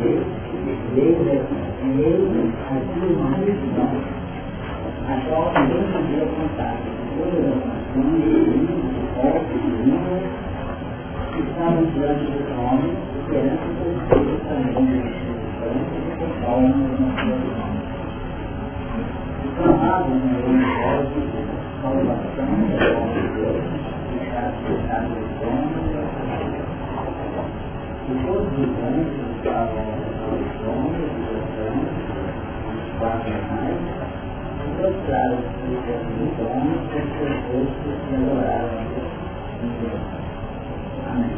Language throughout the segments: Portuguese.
Ele, ele, ele, aqui uma multidão, a qual ninguém podia contar. Todas as nações, línguas, povos e línguas, estavam diante do homem, esperando que os seus também, esperando que os homens não fossem clamavam na voz de salvação da voz de Deus, deixar cessar os homens e todos os anjos estavam aos homens e os quatro animais, e prostraram-se diante dos homens com seus rostos e adoraram a Deus. Amém.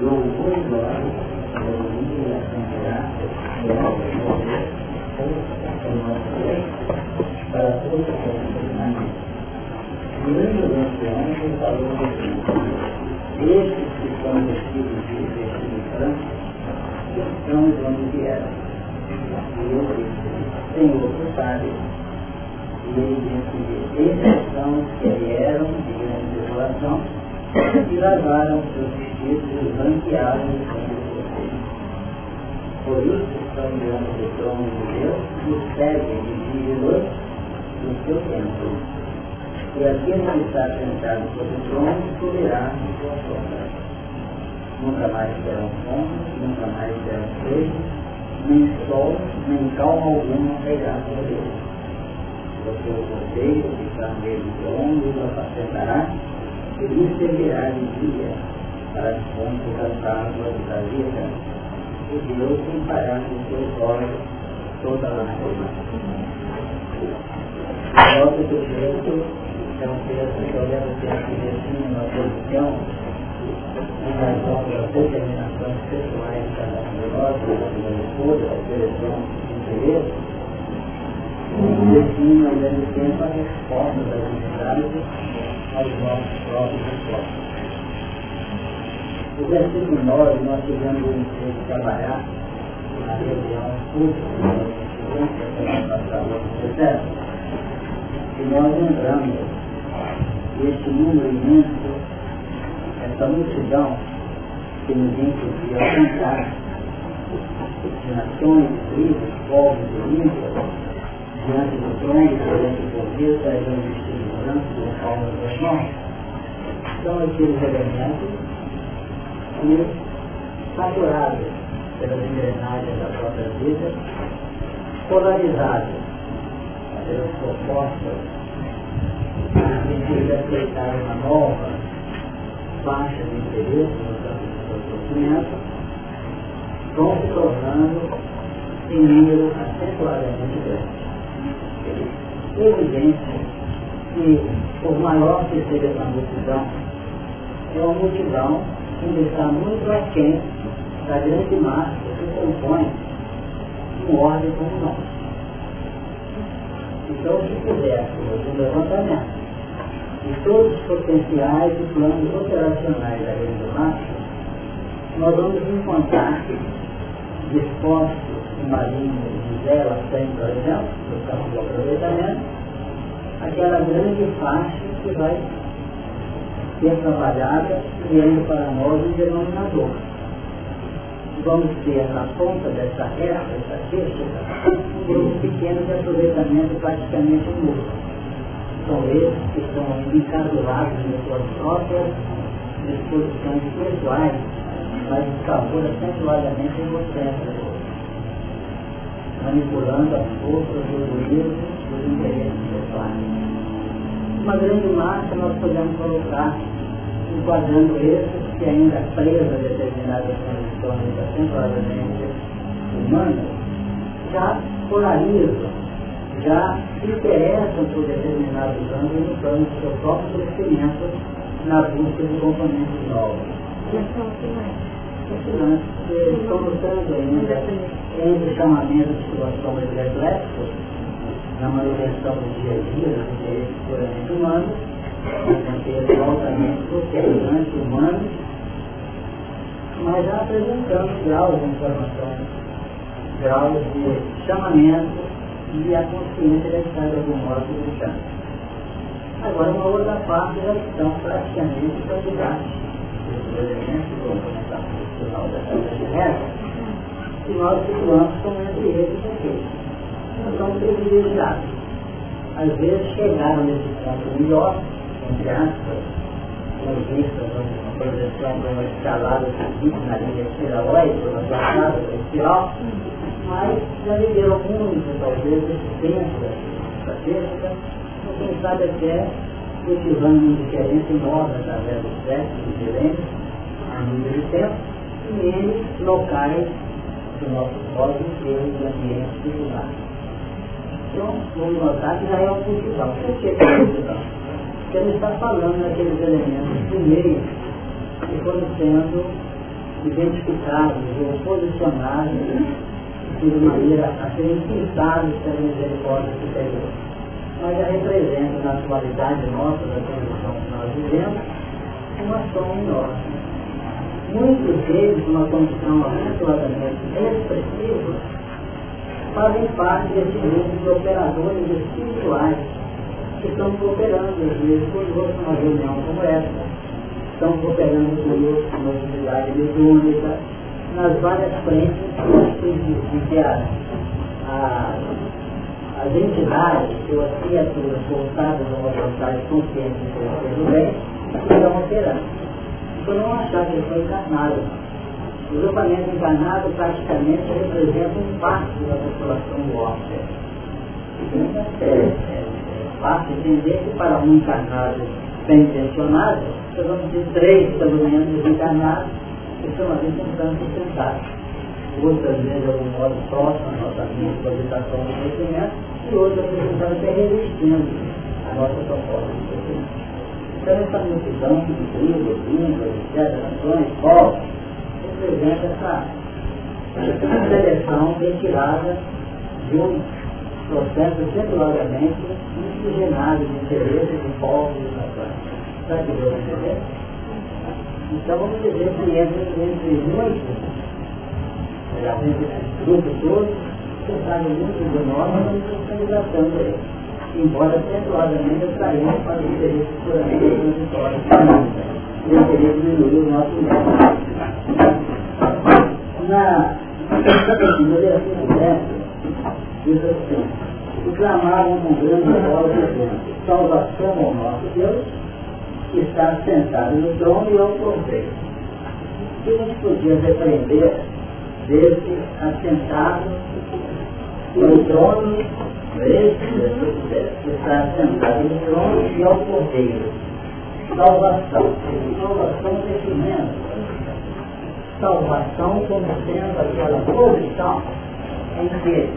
Louvor e glória, alegria e graças, glória e poder, força e para todos os Amém. E o ancião falou assim, estes que são vestidos de branco, de onde. E eu disse, Senhor, tu sabes. E ele disse, esses são os que vieram de grande desolação e lavaram seus vestidos e branquearam o sangue de vocês. Por isso estão diante do trono de Deus e o seguem de dia e noite no seu templo. E aquele que está sentado sobre o trono subirá em sua nunca mais terão fome, nunca mais terão sede, nem sol, nem calma alguma pegar sobre eles. Porque o cordeiro meio do trono os apacentará e lhes servirá de dia para as fontes das águas da vida, e Deus limpará com seus olhos toda a lágrima. Nosso sujeito é um texto que eu ter aqui assim, uma posição em razão das determinações pessoais cada um de nós, minha esposa, da direção de interesse, define ao mesmo tempo a resposta das entidades aos nossos próprios esforços. O versículo 9, nós tivemos o interesse de trabalhar na reunião pública, da semana e nós lembramos este número imenso essa multidão que ninguém podia contar, de nações, tribos, povos e línguas, diante do trono, diante do poder, trazendo vestido branco, com palmas das mãos, são aqueles elementos que, saturados pelas engrenagens da própria vida, polarizados pelas propostas de aceitar uma nova baixa de interesse campo do conhecimento, vão se tornando em número acentuadamente grande. É evidente que, por maior que seja essa multidão, é uma multidão que está muito aquém da grande massa que compõe um ordem como nós. Então, se fizéssemos um levantamento de todos os potenciais e planos operacionais da rede do macho, nós vamos encontrar dispostos em marinhos de 0 a 100, por exemplo, no campo do aproveitamento, aquela grande faixa que vai ser trabalhada criando para nós um denominador. Vamos ter na ponta dessa reta, faixa, um pequeno de aproveitamento praticamente nulo são eles que estão encadulados em suas próprias disposições pessoais, mas escapou acentuadamente egocêntrico, manipulando as forças do egoísmo dos interesses pessoais. Uma grande massa nós podemos colocar enquadrando esses que ainda presos a determinadas condições acentuadamente humanas, já polarizam já se interessam por determinados ângulos no plano do seu próprio crescimento na busca de componentes novos. Fascinante, porque estão lutando ainda entre chamamentos de situação ecléticos, na manutenção do dia a dia, dos interesses puramente humanos, interesses altamente socializantes humanos, mas já apresentando graus de informação, graus de chamamento e a consciência deve estar de algum modo limitada. Agora, uma outra parte já estão praticamente candidatos. Esses elementos, como começar no final da casa de reza, e nós situamos como entre eles aqueles. Nós somos privilegiados. Às vezes chegaram nesse ponto melhor, entre aspas, com vistas a uma projeção de uma escalada seguinte na linha espiral, na jornada espiral, mas já viveram muito, talvez, tempo da física, e quem sabe até cultivando uma diferença enorme através dos séculos e milênios, a nível de tempo, e em locais do nosso cosmos e em ambientes similares. Então, vamos notar que já é um cultivar. Por que é cultivar? Porque ele está falando daqueles elementos primeiros que foram sendo identificados ou posicionados de maneira a serem pintados pela misericórdia superior. Mas já representa na atualidade nossa, da condição que nós vivemos, uma ação enorme muitos deles, numa condição abençoadamente expressiva, fazem parte desse grupo de operadores espirituais que estão cooperando, às vezes, conosco numa reunião como essa, estão cooperando conosco numa atividade mediúnica, nas várias frentes que as, as entidades ou as criaturas voltadas a uma vontade consciente do bem estão operando por não achar que foi encarnado. O grupamento encarnado praticamente representa um parte da população do órfão. É, é, é fácil entender que para um encarnado bem intencionado, nós vamos ter três, pelo menos, encarnados que estão ali tentando sustentar. Outras vezes, de algum modo, próximo à nossa linha de cogitação do conhecimento, e outras apresentando até resistindo à nossa proposta de conhecimento. Então essa multidão de tribos, línguas, etc., nações, povos, representa essa, seleção retirada de um processo secularmente miscigenado de interesses de povos e nações. Está deu entender? Então vamos dizer que entre, entre muitos, entre grupo todo, você sabe muito de nós, nós estamos tratando aí. Embora perdoadamente atraímos para o interesse puramente transitório e eu queria diminuir o nosso método. Na no versículo 10, diz assim, e clamavam com grande voz dizendo, salvação ao nosso Deus, que está sentado no trono e cordeiro. O que gente podia repreender desse assentado no trono esse está sentado no trono e ao cordeiro. Salvação. Salvação é crescimento. Salvação como sendo aquela posição em que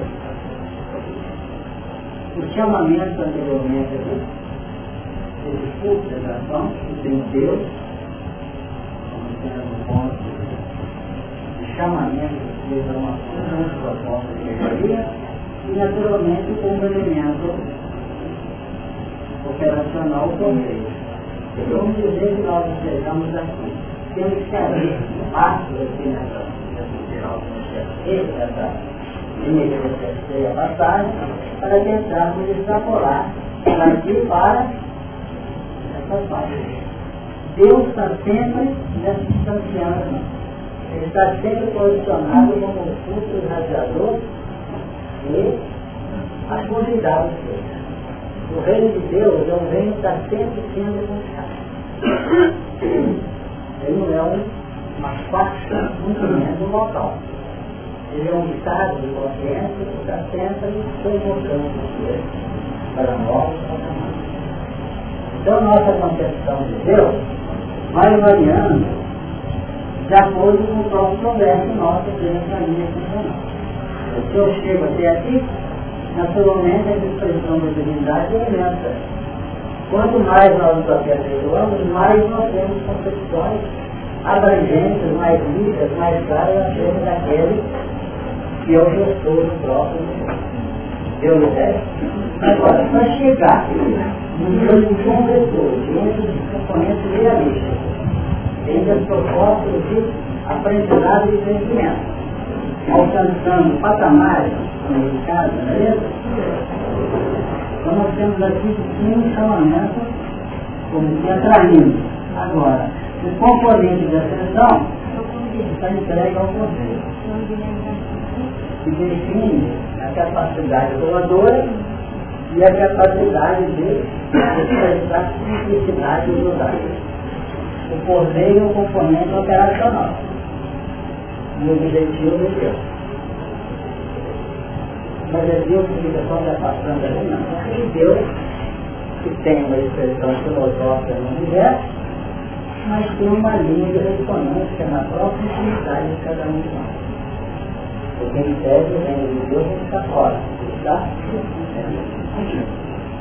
o chamamento anteriormente desse culto de ação, que tem Deus, como sendo um ponto de chamamento de a uma proposta de melhoria, e naturalmente com um elemento operacional também. Vamos dizer que nós estejamos aqui. Temos que abrir espaço aqui nessa, essa linha que você terceira passagem, para tentarmos extrapolar daqui para parte. Deus está sempre nessa distanciando. Ele está sempre posicionado como um fulcro radiador e as convidadas O reino de Deus é um reino que está sempre sendo conquistado. Ele não é um, uma faça, muito menos um local. Ele é um estado de consciência que está sempre convocando para nós. Então, nossa concepção de Deus vai variando de acordo com o próprio progresso nosso dentro da linha funcional. Se eu chego até aqui, naturalmente a expressão da divindade é imensa. Quanto mais nós nos aperfeiçoamos, mais nós temos concepções abrangentes, mais ricas, mais claras acerca daquele que é o gestor do próprio Deu ideia? Agora, para chegar no nível de conversor, dentro dos componentes realistas, dentro das propostas de aprendizado e crescimento, alcançando patamares americanos, não é? Então nós temos aqui um chamamento como que atraindo. Agora, o componente de ascensão está entregue ao poder. Que define a capacidade doadora e a capacidade de expressar simplicidade e unidade. O poder é um componente operacional. E o objetivo de Deus. Mas a Deus que está passando ali, não. É Deus que tem uma expressão filosófica no universo, mas tem uma linha de ressonância na própria intimidade de cada um de nós. Em tese o reino de Deus está fora, está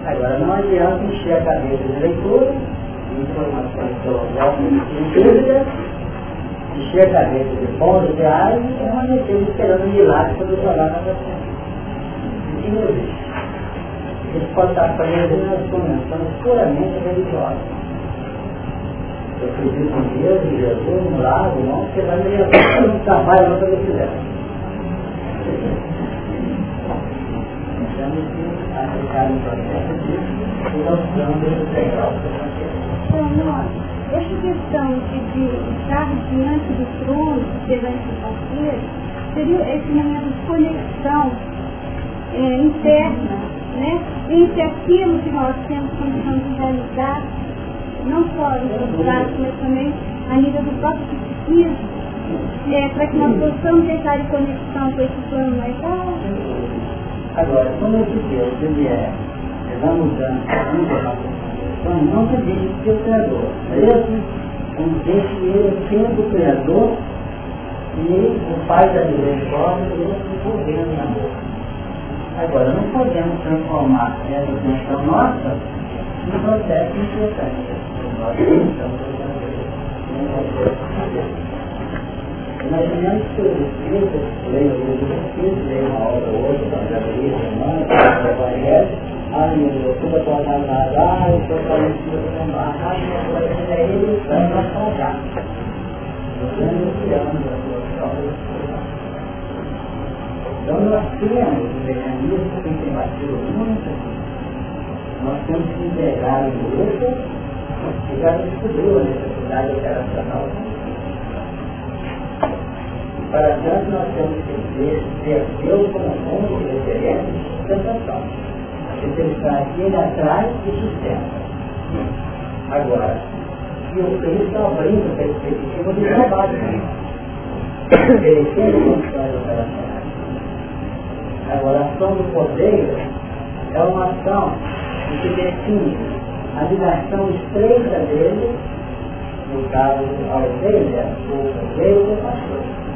Agora não adianta encher a cabeça de leitura, de informações filosóficas e dúvidas, encher a cabeça de bons ideais e permanecer esperando milagres para o trabalho na Isso não existe. Isso pode estar preso nas convenções puramente religiosas. Eu acredito em Deus, em Jesus, no lago, não, porque vai me levar no trabalho onde eu quiser. De integral. Essa questão de, estar diante do trono perante o parceiro seria esse momento de conexão é, interna né? entre aquilo que nós temos condição de realizar, não só nos resultados, mas também a nível do próprio psiquismo, é, para que nós possamos entrar em conexão com esse plano mais alto. Agora, quando esse Deus ele é, ele vai mudando, então não se deixe de ser o Criador, mesmo como deixe ele sendo o Criador e o Pai da misericórdia, ele se envolvendo na boca. Agora, não podemos transformar essa intenção nossa num processo importante. Nós estamos Imaginamos que os espíritos leiam o livro espíritos, leiam uma obra da Gabriela, Romana, da Evangelho, ah, meu Deus, tudo é para nada, ah, eu estou falando que eu não ah, meu Deus, é ele, vai nos salvar. A então nós temos um mecanismo que tem batido muito nós temos que integrar o grupo e já descobriu a necessidade operacional. Para tanto nós temos que ver, ver Deus como ponto de referência de sustentação. Porque ele está aqui, ele atrás e sustenta. Agora, e o Cristo abrindo a perspectiva do trabalho. Tem condições operacionais. Agora, a ação do poder é uma ação que define a ligação estreita dele, no caso a ovelha, o poder do pastor.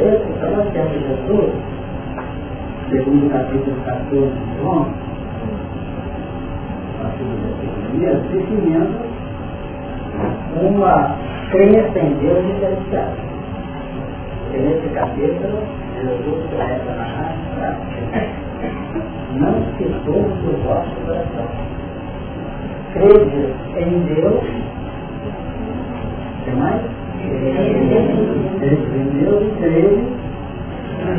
Então nós temos Jesus, segundo o capítulo 14 de João, definindo uma crença em Deus diferenciada. E nesse capítulo, Jesus começa a narrar não se torne do vosso coração. Crede em Deus, tem mais? Deus e crede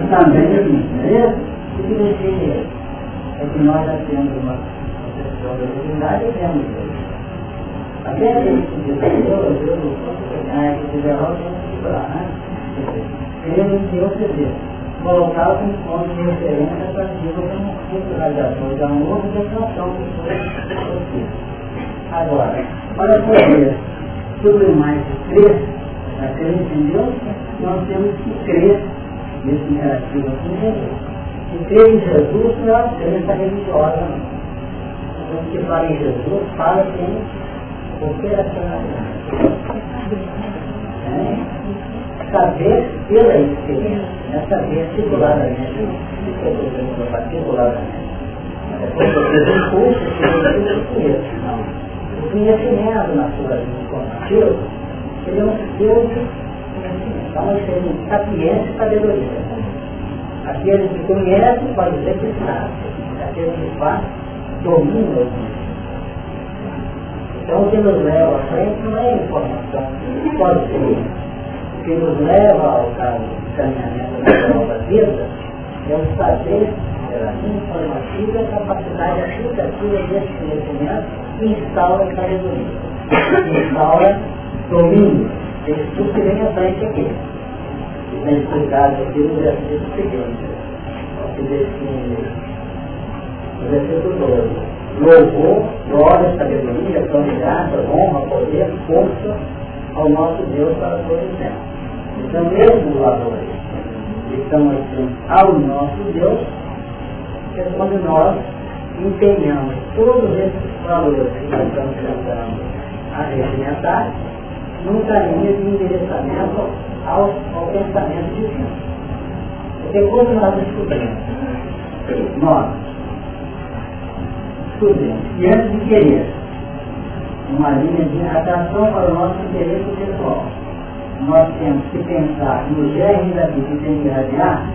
também em mim. Beleza? O que significa É que nós já temos uma concepção da divindade e temos Deus. Até a gente diz Deus, Deus, ah, que tiver algo, tem que segurar, né? Crede em Deus Deus colocar como ponto de referência para que como centralização de amor e declaração de Agora, para poder sublimar esse crer, crença em Deus, nós temos que crer nesse imperativo aqui em Jesus. E crer em Jesus não é uma crença religiosa, não. Quando se fala em Jesus, fala em operacionalidade. É? saber pela experiência, é saber articuladamente, articuladamente. Depois você tem curso que você conhece, não. O conhecimento na sua vida informativa, ele é um skill de conhecimento. Então, ele e sabedoria. Aquele que conhece pode dizer que sabe. Aquele que faz, domina o Então, o que nos leva à frente não é informação, pode ser que nos leva ao caminhamento da nova vida é o saber pela informativa a capacidade aplicativa desse conhecimento que instaura sabedoria, que instaura domínio, Tem estudo que vem à frente aqui. E tem explicado aqui no versículo seguinte. Que desse, no versículo 12. Louvor, glória, sabedoria, graça, honra, poder, força ao nosso Deus para todos sempre. Então, mesmo valores estão assim ao nosso Deus, é quando nós empenhamos todos esses valores que nós estamos tentando a regimentar num caminho de endereçamento ao, ao pensamento divino. Porque quando nós descobrimos, nós descobrimos que antes de querer uma linha de atração para o nosso interesse pessoal, nós temos que pensar no germe da vida que tem que irradiar,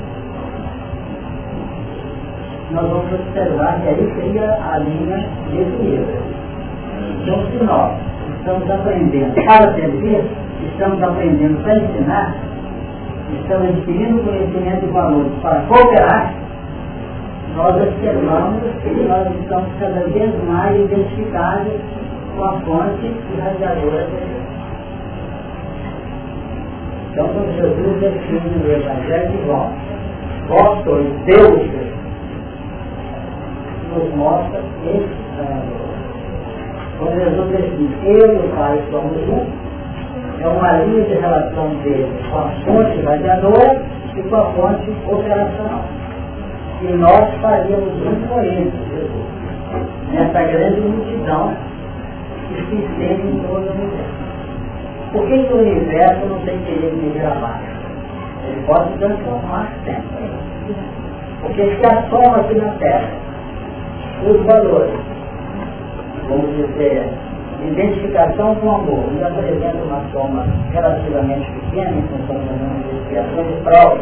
nós vamos observar que aí seria a linha de equilíbrio. Então, se nós estamos aprendendo para servir, estamos aprendendo para ensinar, estamos adquirindo conhecimento e valores para cooperar, nós observamos que nós estamos cada vez mais identificados com a fonte irradiadora de Deus. Então, quando Jesus define no Evangelho de João, vós sois deuses, nos mostra esse valor. Quando Jesus define, eu e o Pai somos um, é uma linha de relação dele com a fonte radiadora e com a fonte operacional. E nós faríamos um com ele, Jesus, nessa grande multidão que se estende em todo o universo. Por que, que o universo não tem querer de abaixo? Ele pode transformar sempre. Porque se a soma aqui na Terra, os valores, vamos dizer, identificação com o amor, ainda apresenta uma soma relativamente pequena em função das investigações de provas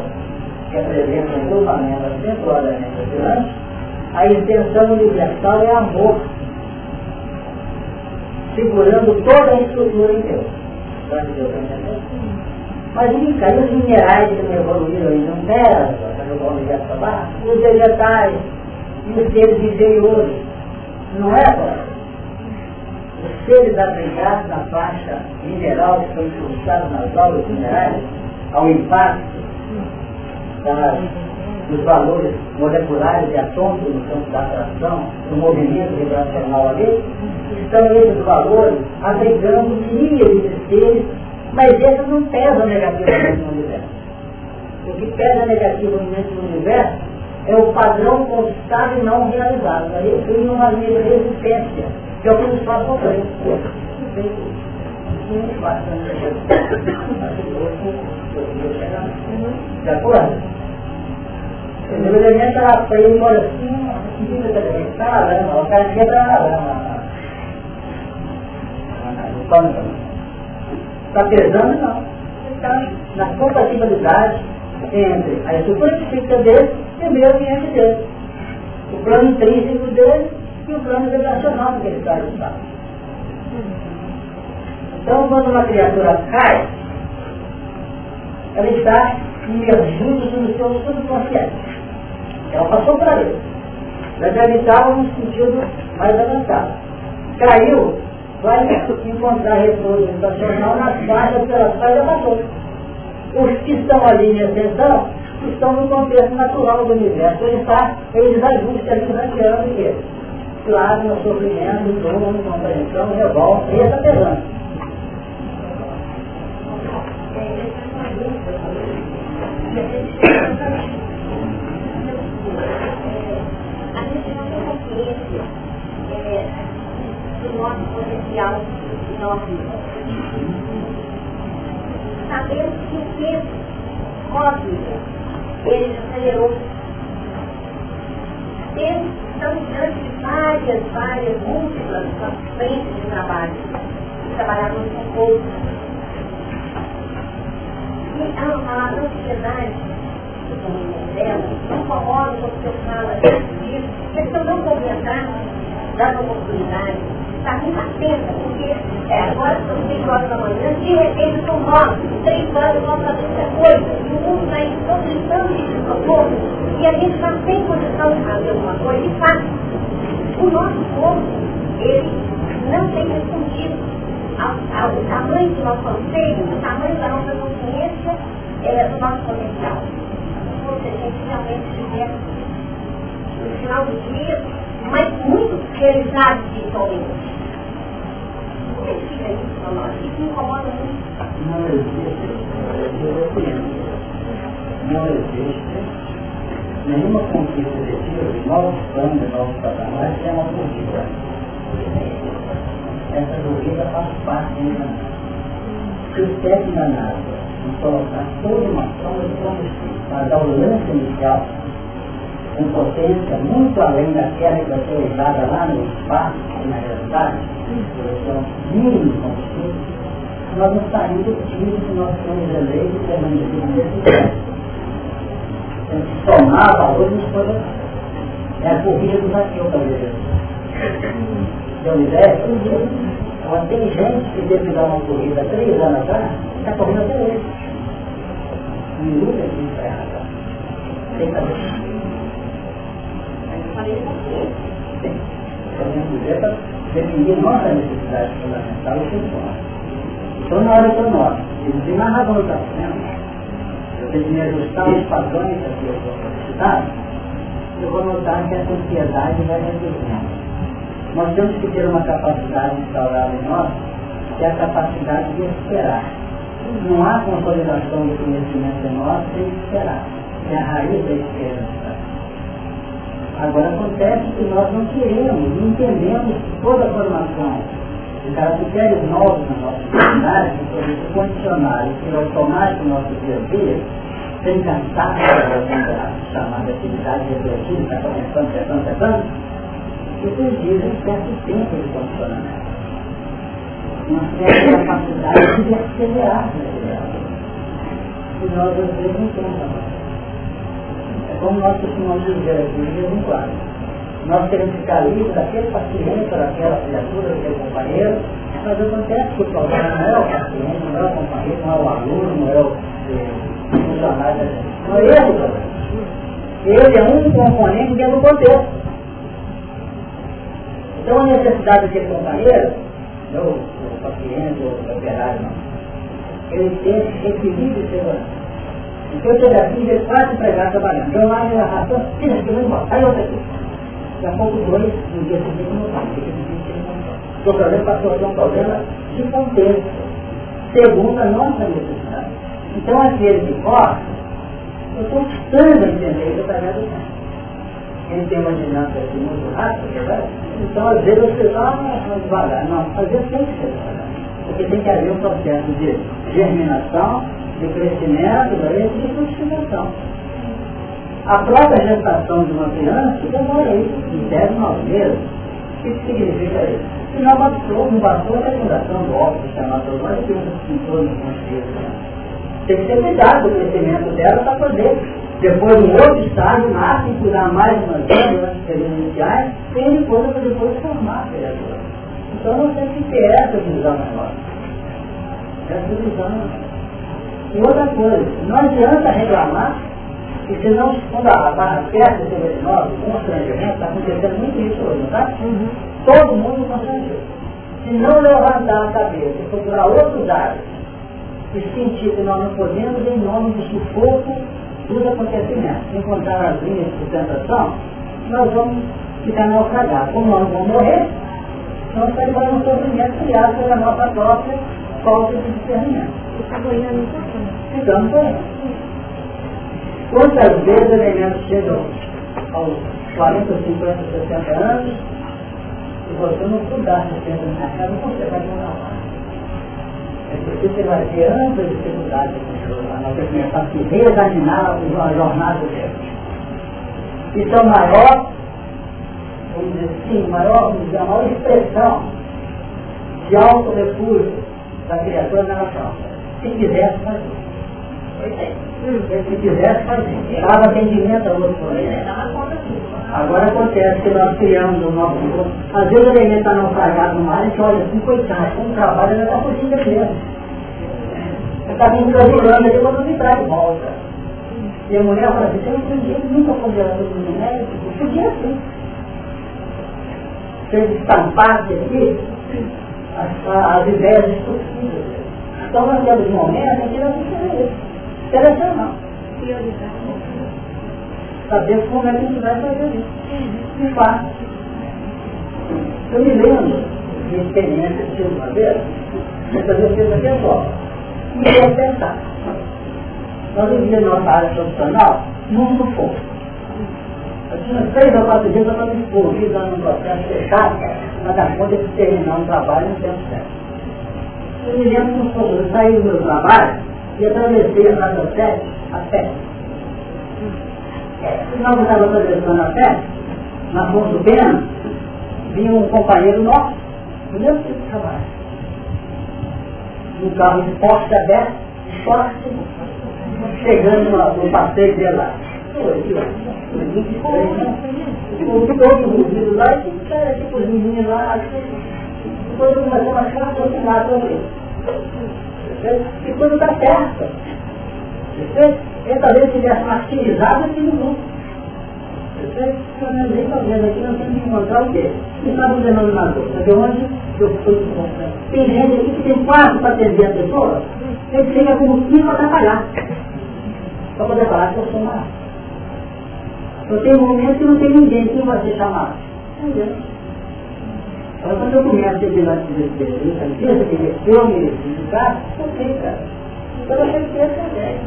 que apresentam grupamentos acentuadamente oscilantes, a intenção universal é amor, segurando toda a estrutura em Deus. Mas e aí os minerais que não evoluíram ainda não baixo, os vegetais e os seres inferiores. Não é, pai? Os seres abrigados na faixa mineral que estão incrustados nas aulas minerais, ao impacto das, dos valores moleculares e atômicos no campo da atração, do movimento vibracional ali, estão esses valores abrigando milhares de seres, mas esses não pesam negativamente no universo. O que pesa negativamente no universo é o padrão constado e não realizado. Aí eu linha de resistência, que é o que nos faz sofrer. De acordo? O elemento ela foi olha assim, está na lama, o cara quebra na lama. Está pesando não. Está na compatibilidade entre a estrutura física dele e o meio ambiente dele. O plano intrínseco dele e o plano vibracional que ele está estado. Então, quando uma criatura cai, ela está imergindo no seu subconsciente. Ela passou para ele. Mas ela estava num sentido mais avançado. Caiu, vai encontrar repouso estacional nas faixas pelas quais ela passou. Os que estão ali em ascensão estão no contexto natural do universo. Ele está em desajuste ali ranqueando ele. Claro, no sofrimento, dor, incompreensão, revolta, e essa pesante. A gente não tem consciência do nosso potencial de nós Sabemos que o tempo cósmico, ele acelerou. Estamos diante de várias, várias, múltiplas frentes de trabalho. E trabalhamos com pouco. E a, a ansiedade dela, não incomoda quando você fala disso, questão não comentar das oportunidades, está muito atenta, porque é, agora são 5 horas da manhã, de repente são 9, 3 horas, vamos fazer muita coisa, o mundo está indo todo gritando de socorro, e a gente está sem condição de fazer alguma coisa, e faz. O nosso povo, ele não tem respondido o tamanho do nosso conceito, o tamanho da nossa consciência, é, do nosso potencial. Seja, a gente realmente estiver, no final do dia, mas muito realizado espiritualmente. Não existe, não existe nenhuma conquista de de novos planos, de novos patamares, é uma corrida. Essa corrida faz parte da enganada. Se o step enganado não colocar toda uma forma de combustível para dar o lance inicial, com potência muito além daquela que vai ser usada lá no espaço e na realidade, nós não saímos do tiro que nós somos eleitos e permanecidos nesse tem que somar valores nos projetos. É a corrida do Zaqueu ver. Deu uma ideia? Agora tem gente que teve que dar uma corrida há três anos atrás, está correndo até hoje. Em luta de encerrar. Tem que fazer. Tem. Então, para definir nossa necessidade fundamental e funciona. Então, na hora que eu noto, ele tem mais razão está fazendo, eu me ajustar os padrões da sua eu vou notar que a ansiedade vai reduzindo. Nós temos que ter uma capacidade instaurada em nós, que é a capacidade de esperar. Não há consolidação do conhecimento em nós sem esperar. É a raiz da esperança. Agora acontece que nós não queremos, não entendemos toda a formação de caracteres novos na nossa sociedade, que podem condicionar e ser automático no nosso dia a dia, sem cansar da chamada atividade reflexiva, está começando, pensando, pensando, isso exige um certo tempo de condicionamento. Uma certa capacidade de acelerar E nós às vezes não temos É como dizer aqui de vez em quando nós queremos ficar livres daquele paciente, daquela criatura, daquele companheiro, mas acontece que o problema não é o paciente, não é o companheiro, não é o aluno, não é o eh, funcionário, não é ele o problema. Ele é um componente dentro do contexto. Então a necessidade daquele companheiro, não o paciente ou o operário, não, ele tem equilíbrio e segurança. Então eu estou aqui, ele quase empregado trabalhando. Eu lá, ele arrastou, tira aqui, vai embora, aí outra aqui. Daqui a pouco dois, no dia seguinte não vai. Estou trazendo para a um problema de contexto, segundo a nossa necessidade. Então aquele que corre, eu estou custando entender isso através do tempo. Ele tem uma dinâmica assim muito rápida, verdade? Então às vezes você fala, ah, devagar. Não, às vezes tem que ser devagar. Porque tem que haver um processo de germinação, de crescimento, de frutificação. A própria gestação de uma criança demora isso, em 10, 9 meses. O que significa isso? Se não bastou, não bastou a fecundação do óvulo, que tem um sintoma consciência. Tem que ter cuidado com o crescimento dela para poder, depois um outro estágio, nasce e cuidar mais de umas duas períodos iniciais, tem depois para depois formar a criatura. Então nós temos que ter essa visão maior. Essa visão. E outra coisa, não adianta reclamar e se não, quando a barra perto de nós, o constrangimento, está acontecendo muito isso hoje, não está? Uhum. Todo mundo constrangido. Se não levantar a cabeça e procurar outros áreas, e sentir que nós não podemos, em nome do sufoco dos acontecimentos, encontrar as linhas de sustentação, nós vamos ficar naufragados. Como nós vamos morrer, nós estaremos no sofrimento criado pela nossa própria falta de discernimento. Doentes. Quantas vezes elementos chegam aos 40, 50, 60 anos e você não estudar 60 anos na casa, você vai morar lá. É porque você vai ter nós temos que começar a se reexaminar a jornada dele. Então, maior, vamos dizer assim, maior, vamos dizer, a maior expressão de auto-refúgio da criatura na nação. Se quisesse fazer. Se quisesse fazer, dava atendimento a outro Agora acontece que nós criamos o nosso corpo. Às vezes o elemento está naufragado no mar, gente olha assim, coitado, com o trabalho ele está fugindo criança. Ele está vindo brasileiro, ele quando me traz volta. E a mulher fala assim, você não podia, nunca foi gerador de médico, podia sim. Se ele estampasse aqui, as, as ideias discutíveis. Então nós temos um momento em que nós temos que selecionar. Saber como é que a gente vai fazer isso. De fato. Eu me lembro de experiência que uma vez, muitas vezes fez aqui agora. E eu ia pensar. Nós vivíamos nossa área profissional num sufoco. Eu tinha três ou quatro dias para me envolvido num processo fechado, mas a conta de terminar um trabalho no tempo certo. Eu me lembro pouco, eu saí do meu trabalho e atravessei a Praça 7 a pé. E nós estávamos atravessando a pé, na do Pena, vinha um companheiro nosso, do mesmo tipo de trabalho. Um carro de porta aberto, short, chegando no, no passeio dele lá. Tipo, todo mundo lá, e cara, tipo, os meninos lá, depois eu comecei a achar aproximado também. E quando está perto, ele talvez tivesse martirizado aqui no mundo. Eu nem vendo aqui, nós temos que encontrar o quê? O estava um denominador. Porque onde eu estou Tem gente aqui que tem quatro para atender a pessoa, ele chega como cinco para atrapalhar. Para poder falar que eu sou uma então tem um momento que não tem ninguém, que vai ser chamado? Entendeu? Então quando eu começo a ter diante desse desejo, pensa que eu mereci ficar, ok, cara. Então eu tenho que ter essa ideia.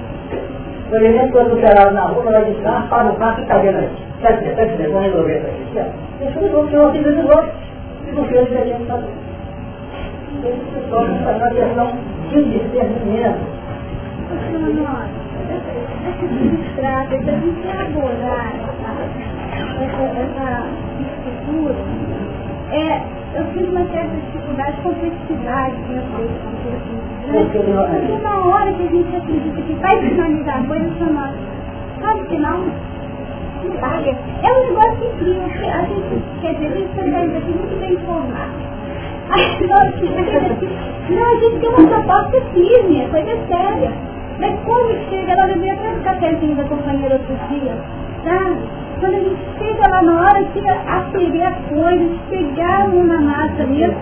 Por exemplo, quando eu parava na rua, ela disse, ah, para o carro, que está vendo aí? Quer dizer, quer dizer, vamos resolver isso aqui. Deixa eu resolver o que eu fiz outro. E não fez o que a gente fazer. Isso se torna uma questão de discernimento. Trata de a gente abordar essa estrutura, é, eu fiz uma certa dificuldade, complexidade dentro desse contexto. Porque na hora que a gente acredita que vai finalizar a coisa, chama, sabe que não? Sabe? É um negócio incrível, porque a gente, quer dizer, a gente está aqui muito bem informado. Não, a gente tem uma proposta firme, coisa séria. Mas quando chega, ela devia até ficar cafezinho da companheira outro dia, Quando a gente chega lá na hora que aferir a coisa, pegar a mão na massa mesmo,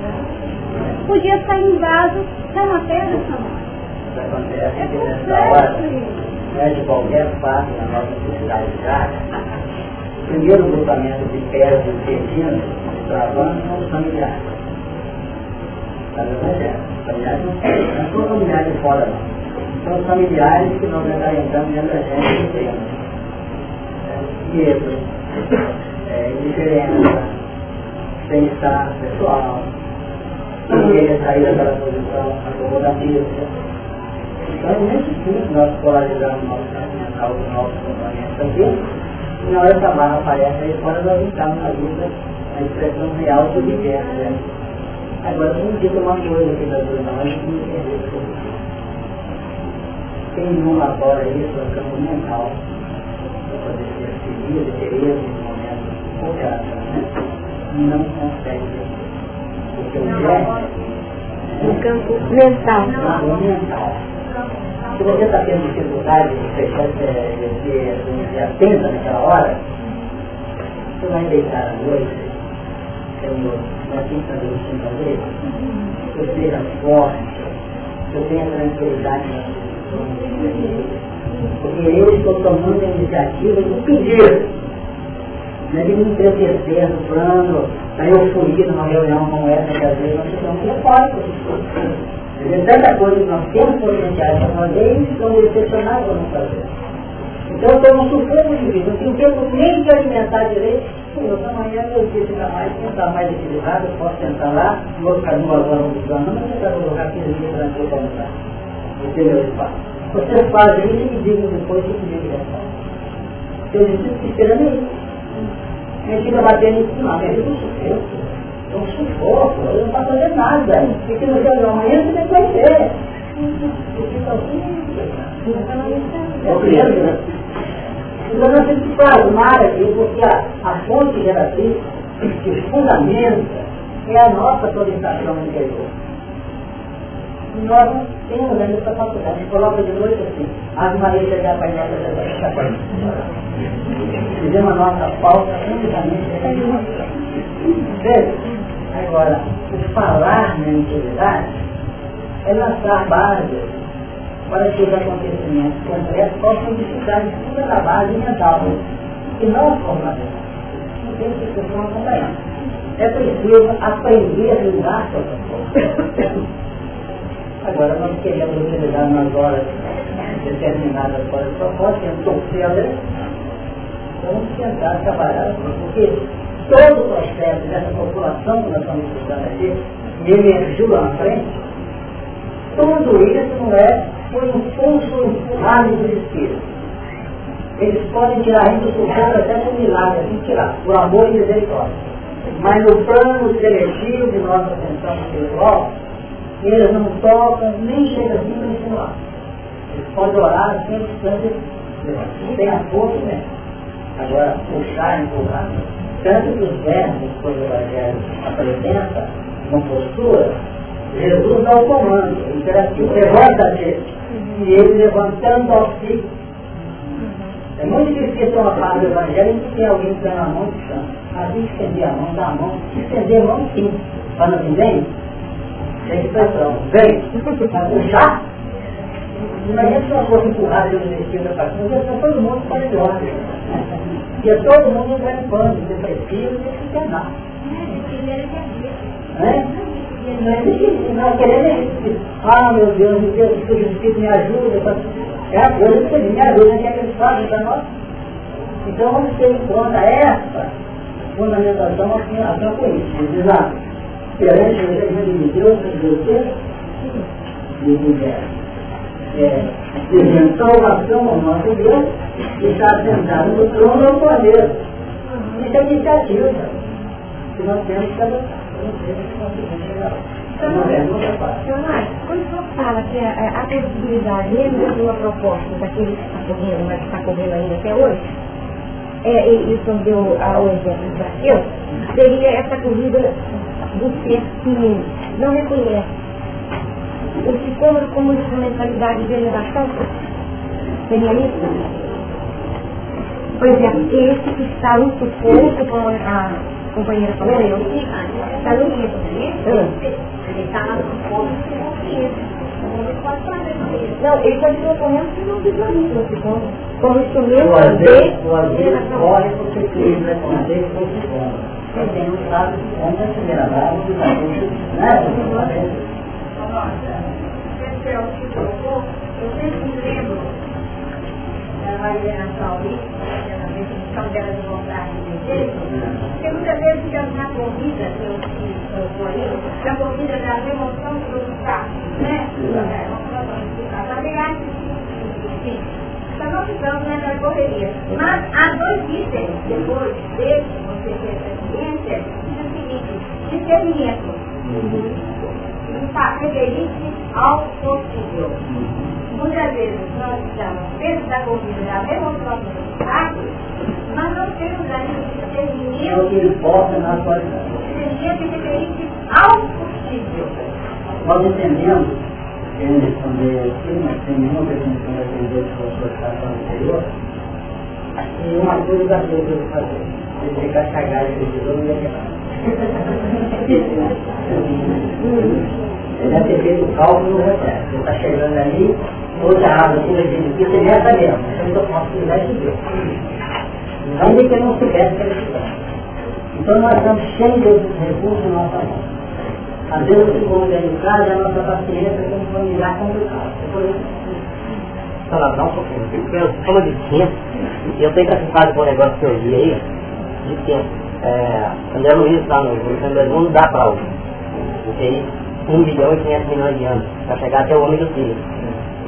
podia sair em vaso, sai uma pedra, Samuel. É complexo. Não é de qualquer fato na nossa sociedade já. O primeiro grupamento de pedras pedindo, travando, são os familiares. Sabe o que é? Familiares não são familiares de fora, não são os familiares que não estão entrando dentro da gente do tema. Medo, é, indiferença, bem-estar pessoal, não querer sair daquela posição acomodatícia. Então, nesse ponto, nós polarizamos nosso mental, o nosso comportamento aqui, e na hora que a barra aparece aí fora, nós estamos na vida, na expressão real do universo. Né? Agora, vamos dizer uma coisa aqui da dor, não, a gente não entender tem um relatório aí sobre o campo mental, para poder ser feliz e querer no momento qualquer, né? não consegue. Porque o que No campo mental. No campo mental. Se você está tendo dificuldade de fechar, de ser atenta naquela hora, você vai deitar à noite, Senhor, assim fazer o Senhor fazer, eu seja forte, eu tenha tranquilidade na sua porque eu estou tomando a iniciativa de pedir, não é de me entristecer no plano, da euforia numa reunião como essa, que às vezes nós ficamos eufóricos. Tem tanta coisa que nós temos potenciais para fazer e estamos decepcionados por não fazer. Então eu estou num sufoco de vida, não tenho tempo nem de alimentar direito. Eu amanhã meu dia fica mais, tentar mais equilibrado, eu posso sentar lá, vou ficar duas horas no plano, mas eu quero colocar 15 dias para almoçar o seu espaço. Vocês fazem isso e digam depois que devia fazer. Eu disse, esperando isso. A gente fica batendo em cima, mas eu não sufoco. Eu não sufoco, eu não posso fazer nada. E se você olhar amanhã, você vai ver. É o primeiro, né? Então nós temos que plasmar aqui, porque a, a fonte geratriz, que fundamenta, é a nossa orientação interior nós não temos ainda essa faculdade. A gente coloca de noite assim, as Maria chegar para nós, fizemos a nossa pauta. Veja, Agora, o falar na intimidade é lançar bases para que os acontecimentos concretos possam edificar em cima da base mental e não formação. Não tem que ser acompanhando. É preciso aprender a lidar com essa coisa. Agora, nós queremos utilizar nas horas determinadas para o eu torcer a vamos tentar trabalhar, porque todo o processo dessa população que nós estamos estudando aqui, e emergiu lá na frente, tudo isso não é por impulso empurrado do Espírito. Eles podem tirar gente do sufoco até com milagre, assim tirar, por amor e misericórdia. Mas no plano seletivo de nossa atenção espiritual, eles não tocam, nem chegam assim para ensinar. Eles podem orar sem distância, tem a força mesmo. Agora, puxar, empurrar, tanto que os verbos, quando o Evangelho apresenta uma postura, Jesus dá o comando, imperativo, levanta-te, e ele levantando ao si. É muito difícil ter uma parte do Evangelho que tem alguém que tem a mão de chão. Assim estender a mão, dá a mão, estender a mão sim, para não vir tem expressão, vem, para puxar. Imagina se uma coisa empurrada pelo destino da partida, todo mundo pode de ordem. E todo mundo pano, depressivo se internar. Né? Não existe, não querendo ah meu Deus, meu Deus, que o Espírito me ajuda. É a coisa que me ajuda, que é que fazem para nós. Então vamos ter em conta essa fundamentação aqui na ação política. Diz perante o reino de Deus, você e mulher. É, inventou a ação ao nosso Deus e está sentado no trono ao poder. Isso é iniciativa que nós temos que adotar. Quando o senhor fala que a, a possibilidade mesmo de uma proposta daquele que está correndo, mas que está correndo ainda até hoje, é, e o senhor deu o exemplo do Brasil, seria essa corrida do ser que não reconhece o psicôlogo como instrumentalidade de elevação. Seria isso? Por exemplo, esse que está no sufoco, como a companheira falou, eu, está no livro, né? Ele está no sufoco não, ele continua correndo se não visualiza o psicólogo. Como instrumento de... O azeite corre porque Cristo é com azeite Eu tenho um lado de conta, a primeira base, do azeite, né? Eu sempre me lembro da Mariana Paulista, da definição dela de vontade de desejo, porque muitas vezes na corrida, que eu aí, na corrida da emoção do obstáculo, né? A familiar, sim. Então nós ficamos naquela correria. Mas há dois itens depois desse, você ter essa experiência, diz o seguinte, discernimento. Está, referir-se ao possível. Muitas vezes nós estamos dentro da corrida da demonstração do obstáculo, mas não temos ainda o discernimento. É o que importa na atualidade. Discernimento referir-se ao possível. Nós entendemos ele responder aqui, mas tem nenhuma pretensão de atender a sua situação anterior, e uma coisa coisa eu fazer. Se ficar cagado e precisou, não ia. Ele deve ter o cálculo no reflexo. Ele está chegando ali, outra água que vai vir aqui, ele já está dentro. Então, eu posso cuidar de Deus. Não de que ele não soubesse que estivesse. Então, nós estamos cheios desses recursos na nossa mão. Às vezes eu fico organizado e a nossa paciência tem um familiar complicado. Falar, um pouquinho. Você falou de tempo, eu tenho preocupado com o negócio que eu vi aí, de tempo. É, André Luiz lá no Rio não dá para o UTI 1 bilhão e 500 milhões de anos, para chegar até o homem do filho.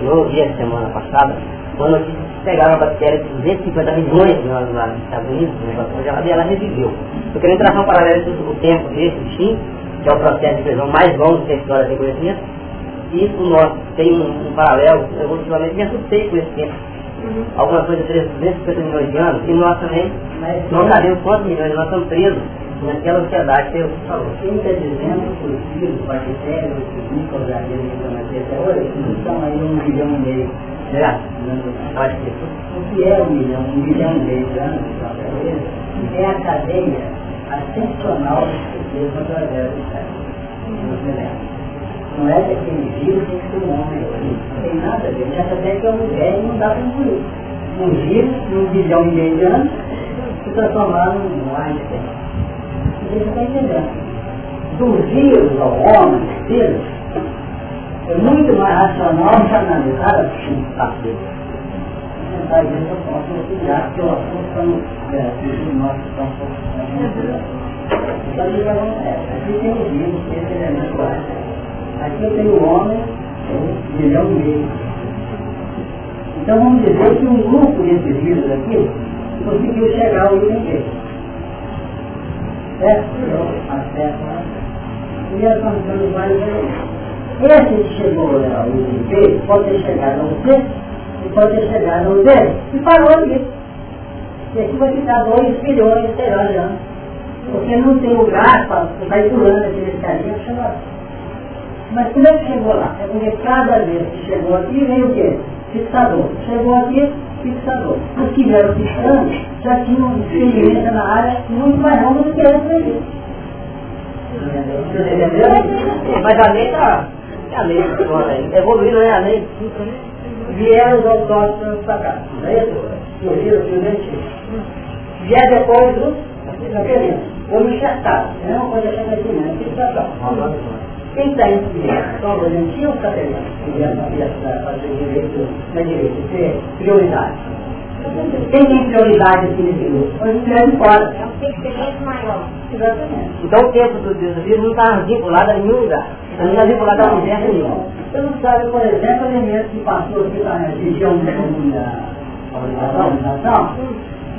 Eu ouvi a semana passada, uma notícia que pegaram uma bactéria de 250 milhões de anos lá nos Estados Unidos, e ela reviveu. Eu queria traçar um paralelo entre o tempo desse bichinho que é o processo de prisão mais longo que a história tem conhecimento, e o nosso tem um, um paralelo, evolutivamente me assustei com esse tempo. Uhum. Alguma coisa de 250 milhões de anos, e nós também Mas, não sabemos quantos milhões, nós estamos presos naquela sociedade que eu falou. Quem está dizendo que os bactérias, os microorganismos que estão até hoje, não aí um milhão e meio de anos? O que é um milhão, um milhão e meio de anos, é a cadeia ascensional mesmo através do sexo. Não é que aquele vírus tem que ser um homem. Não tem nada a ver. Já até que é uma mulher não dá para incluir. Um vírus, um bilhão e meio de anos, se transformaram num Einstein. Você está entendendo? Do vírus ao homem, vírus, é muito mais racional que analisar assim, tá? Eu auxiliar, o assunto está no nosso? Aqui tem o vírus, tem esse elemento lá. Aqui eu tenho o homem, um milhão e meio. Então vamos dizer que um grupo desses vírus aqui conseguiu chegar ao item dele. Certo? Acesso lá. E nós estamos vários elementos. Esse que chegou ao item B pode ter chegado ao C e pode ter chegado ao D e parou ali. E aqui vai ficar 2 bilhões, sei lá, de anos. Porque não tem lugar para sair pulando aquele carinha chamado. Mas como é que chegou lá? É porque cada vez que chegou aqui veio o quê? Fixador. Chegou aqui, fixador. Os que vieram fixando já tinham experiência na área muito mais longa do que essa aí. Entendeu? Mas a lei está. A lei está evoluindo, né? A lei. Vieram os autóctonos para cá. Não é isso? Surgiram os científicos. Vier depois os aqueles. Ou enxertados. Não é uma coisa chamada de né? fixação. Quem está em só o gentil ou cadeirante? Queria fazer direito, não é direito, ter prioridade. Tem prioridade aqui nesse grupo? Os mulheres fora. Tem que ser muito maior. Exatamente. Então o tempo do Deus do não está vinculado a nenhum lugar. Não está vinculado a mulher nenhuma. Você não sabe, por exemplo, o elemento que passou aqui na região da organização,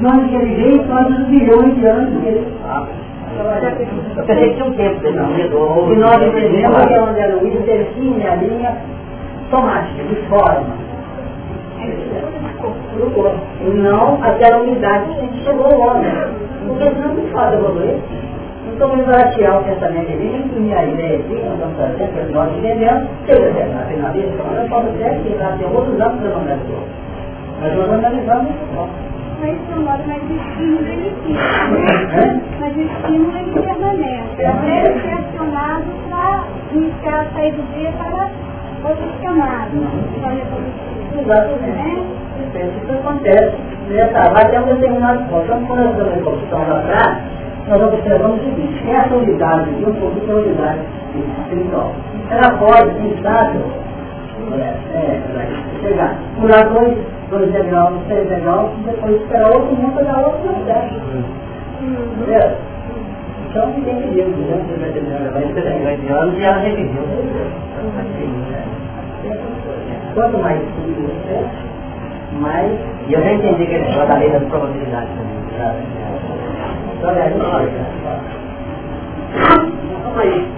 nós que ele veio quantos milhões de anos que ele eu pensei que tinha um tempo definido. E nós entendemos que é onde era o define a linha somática, de forma. E não aquela unidade que chegou ao homem. Porque senão não pode evoluir. Então vamos baratear o pensamento de mim, imprimir a ideia aqui, nós estamos fazendo, que nós entendemos, seja na finalista, eu posso até que tem outros anos eu não Mas nós analisamos isso mas sonora, mas o estímulo ele fica. Mas o estímulo ele permanece. Até ser acionado para iniciar a sair do dia para outras camadas. Exatamente. Isso acontece. Vai ter um determinado ponto. Então, quando nós estamos em construção lá atrás, nós observamos o seguinte, essa unidade de um pouquinho da unidade espiritual. Ela pode, instável, é, é, chegar, pular dois dois degraus, três degraus, depois esperar outro mundo para outro lugar. Entendeu? Então ninguém pediu, né? E ela reviviu. Quanto mais simples é, mais... E eu já entendi que ele fala da lei das probabilidades também. Então, é, não olha. Como é isso?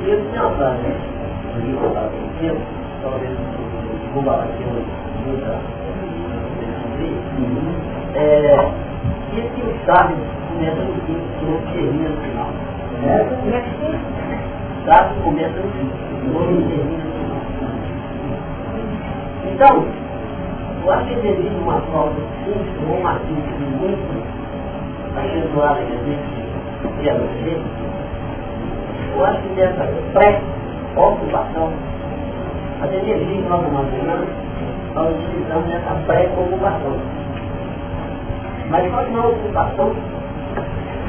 E eu tinha uma frase, no livro da Argentina, talvez divulgar muita é, diz que os sábios começam no fim, não termina no final. Como é que Os sábios começam no fim, não termina no final. Então, eu acho que existe uma prova simples, ou uma simples muito acentuada que existe, que é você, eu acho que dessa pré-ocupação, as energias que nós imaginamos, nós utilizamos nessa pré-ocupação. Mas nós na ocupação,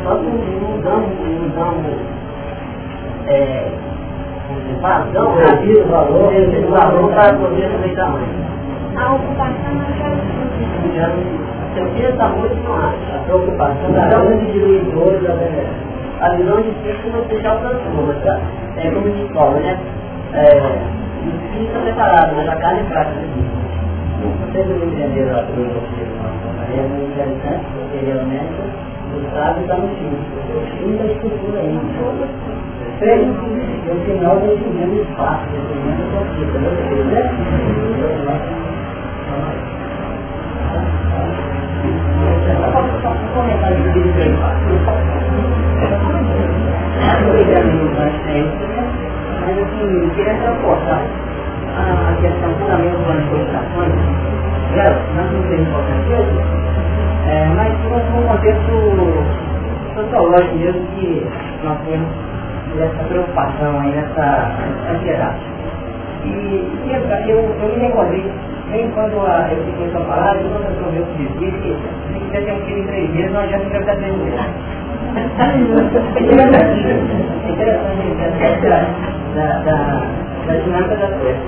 nós não damos, não damos é, vazão, devido valor, devido valor para poder aproveitar mais. A ocupação não Seu filho está muito não acha. A preocupação da grande diluidora da benéfica a visão de si como especial transforma, tá? É como se fala, né? É, o espírito está preparado, mas a carne é fraca. Vocês não entenderam a filosofia do nosso é muito interessante, porque realmente o sábio está no fim. O fim da estrutura ainda. Perfeito? E o final espaço, definindo o conflito. Né? Vamos comentar isso aqui mas assim, queria transportar a questão puramente das corporações, delas, não tem importância, é, mas num contexto sociológico mesmo que nós temos dessa preocupação aí, nessa ansiedade. E, eu, eu, eu me recordei, nem quando a, eu fiquei com a palavra, quando eu meu que dizia que se quiser ter um filho em três dias, não adianta engravidar três mulheres. Interessante, interessante da, da, da dinâmica da coisa.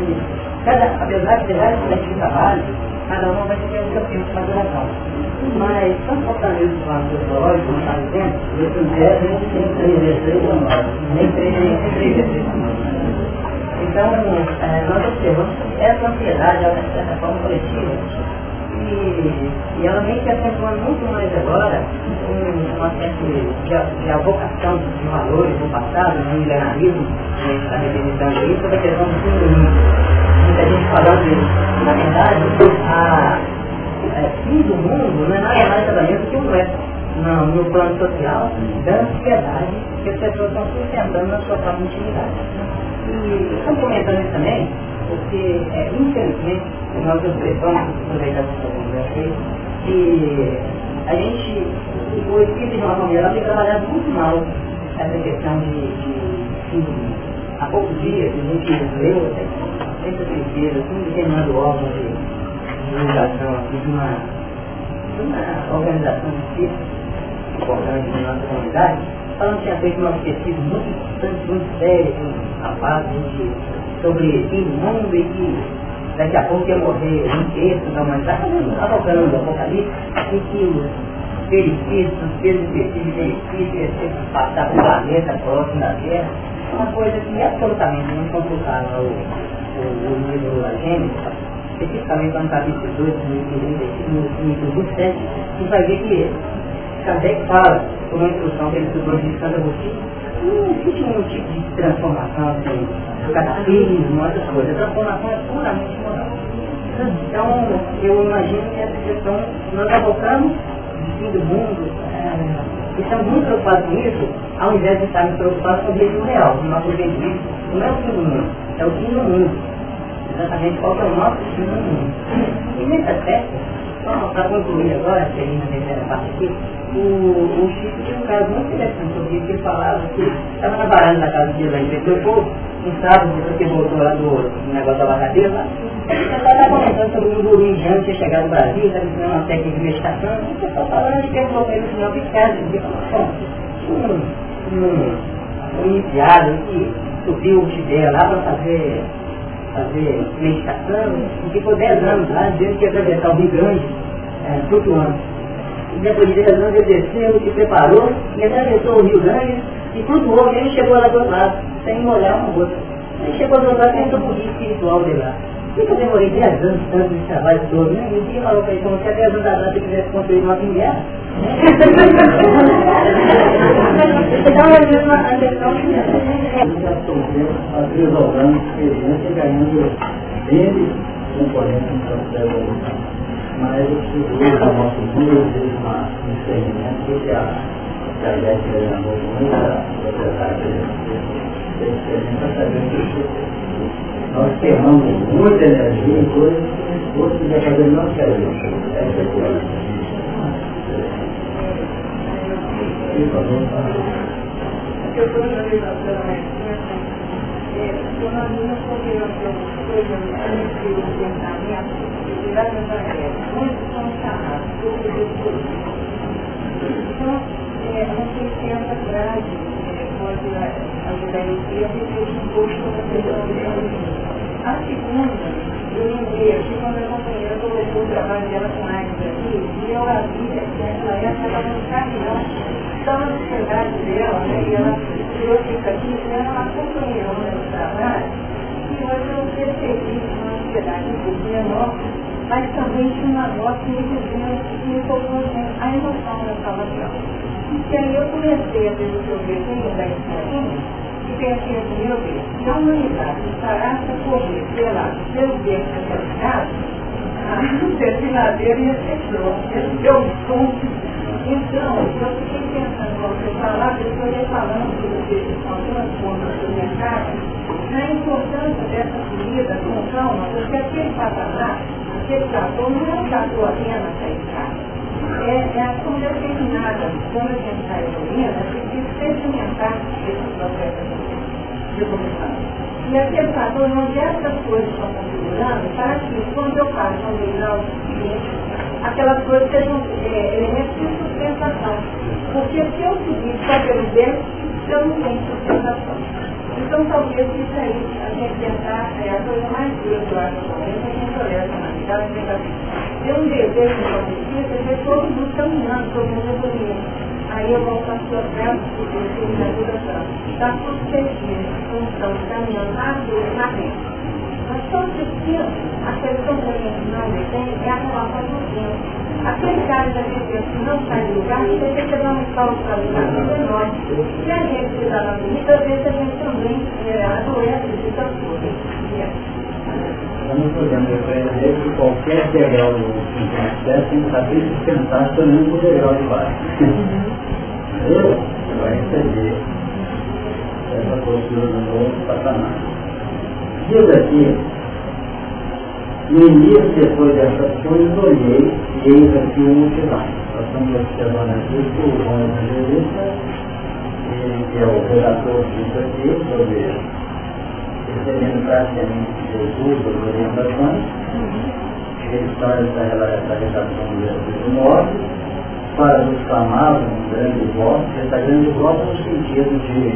Cada, apesar de ter vários de trabalho, cada um vai ter o seu tempo de maturação. Mas, tanto fortaleza do lado sociológico, como está dizendo, eu quiser, nem três três anos, nem três nem três. Então, é, nós observamos essa ansiedade, certa forma, coletiva, e, ela vem se acentuando muito mais agora com uma espécie de, de avocação de valores do passado, no milenarismo, que está representando isso, sobre a questão do do mundo. Muita gente falando isso. Na verdade, a, é, fim do mundo não é nada mais nada menos que um eco no, no plano social da ansiedade que as pessoas estão sustentando na sua própria intimidade. E estão comentando isso também, porque, é, infelizmente, nós observamos, aproveitar essa conversa aí, que a gente, o espírito de uma maneira, tem trabalhado muito mal essa questão de, de, de há poucos dias, a gente leu, muita tristeza, assim, determinado órgão de divulgação aqui de uma, de uma organização de espírito importante na nossa comunidade, falando que tinha feito uma pesquisa muito importante, muito séria, com um rapaz, sobre do mundo e que daqui a pouco ia morrer um terço da humanidade, avocando o Apocalipse, e que os benefícios, os pesos específicos benefícios iam ser passar para o planeta próximo da Terra, uma coisa que absolutamente não consultava o, o, o livro da Gênesis, especificamente no capítulo 2, no início 27, e vai ver que Kardec fala, por uma instrução que ele estudou de Santa Agostinho, não existe nenhum tipo de transformação, assim, cataclismo, essas coisas. A transformação é puramente moral. Então, eu imagino que essa questão, nós abocamos de fim do mundo, é, estamos muito preocupados com isso, ao invés de estarmos preocupados com o objetivo real, o nosso objetivo não é o fim do mundo, é o fim do mundo. Exatamente qual é o nosso fim do mundo. E nesse aspecto, para concluir agora, seguindo a terceira parte aqui, o, o Chico tinha um caso muito interessante, vi que ele falava que estava na varanda da casa dele lá em Petropoulos, um sábado, depois que voltou lá do, negócio da abacateira lá, ele estava comentando sobre um guru indiano que tinha chegado no Brasil, estava ensinando uma técnica de meditação, e o pessoal falando de para ele no final de casa, ele falou, um, um, um iniciado que subiu o Tibete lá para fazer fazer meditação, e ficou 10 anos lá, dizendo que ia atravessar o Rio Grande, é, flutuando. E depois de 10 anos ele desceu, se preparou, e atravessou o Rio Grande, e flutuou, e ele chegou lá do outro lado, sem molhar uma gota. Ele chegou do outro lado e entrou o guia espiritual dele lá. E eu demorei 10 anos, tanto de trabalho todo, né? E o dia falou para ele, como se 10 anos atrás você quisesse construir uma guerra. então, a questão experiência ganhando componentes no processo de evolução. Mas o nossa vida, às vezes, uma, um experimento que a Kardec ganhou muita propriedade desse experimento, sabendo que nós queimamos muita energia em coisas que os outros já fazendo não querem. Essa é a coisa. E falou, eu estou e são chamados por Jesus. Então, é, não se pode ajudar a que segunda, eu lembrei aqui quando a companheira colocou o trabalho dela com a aqui, e eu a vi que ela ia trabalhar no caminhão estava na sociedade dela, né, e ela tirou isso aqui, né, ela acompanhou né, o trabalho, e hoje eu percebi uma sociedade um pouco menor, mas também tinha uma voz que me dizia que me tocou a emoção da sala de. E aí eu comecei a ver o seu desenho da escolinha, e pensei assim, meu Deus, se a humanidade parasse a correr pela, pelo bem da a desfiladeira ia ser pronto, ia ser um ponto então, eu fiquei pensando, quando você falar, eu ia falando sobre esse faltando contra o mercado, na importância dessa comida com calma, porque aquele patamar, aquele trator não é um trator apenas para escada. É, é como determinada, quando a gente está evoluindo, a gente tem que sedimentar esse processo de evolução. E a questão onde essas coisas estão configurando para que, quando eu faço um leilão aquelas coisas sejam é, elementos de sustentação. Porque se eu seguir só pelo déficit, eu não tenho sustentação. Então, talvez isso aí, a gente tentar, é a coisa mais dura que eu acho é a gente olhar essa humanidade ter um desejo de acontecer, é ver todo mundo caminhando, todo mundo evoluindo. Aí eu vou para a sua frente, porque isso me ajuda tanto. Está tudo certinho, estamos caminhando na dor, na frente. Mas só assistindo, a questão que a gente não tem é a relação do tempo. Aquele cara da gente que não sai do lugar, a gente tem que dar um salto para o lugar é nós. Se a gente fizer na vida, vezes a gente também é, adoece de tantas coisas. Nós podemos repreender que qualquer degrau do que tem que saber sustentar também o degrau de baixo. Você vai entender essa postura do novo patamar. Diz aqui, início, depois dessas coisas, olhei e eis aqui o multidão. Nós estamos observando aqui que o João Evangelista, ele que é o relator disso aqui, sobre recebendo praticamente Jesus, as orientações, ele faz essa redação do morte, para nos chamar um grande voto, essa grande voto no sentido de,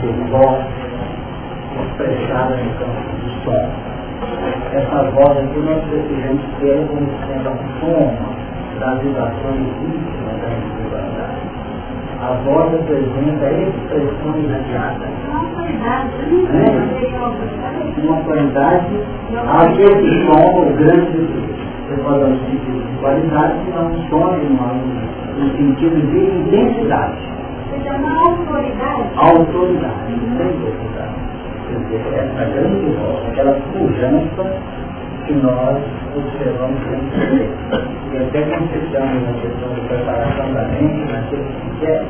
de voto expressada no campo do som. Essa voz aqui nós precisamos ter como sendo a soma das vibrações íntimas da individualidade. A voz representa a expressão irradiada. É? Uma qualidade, aquele som, o grande, você pode dar um sentido de qualidade, que não um som no sentido de intensidade. Você chama autoridade? Autoridade, sem dúvida essa grande voz, aquela pujança que nós observamos sempre. E até quando estamos na questão de preparação da mente, naquilo que quer,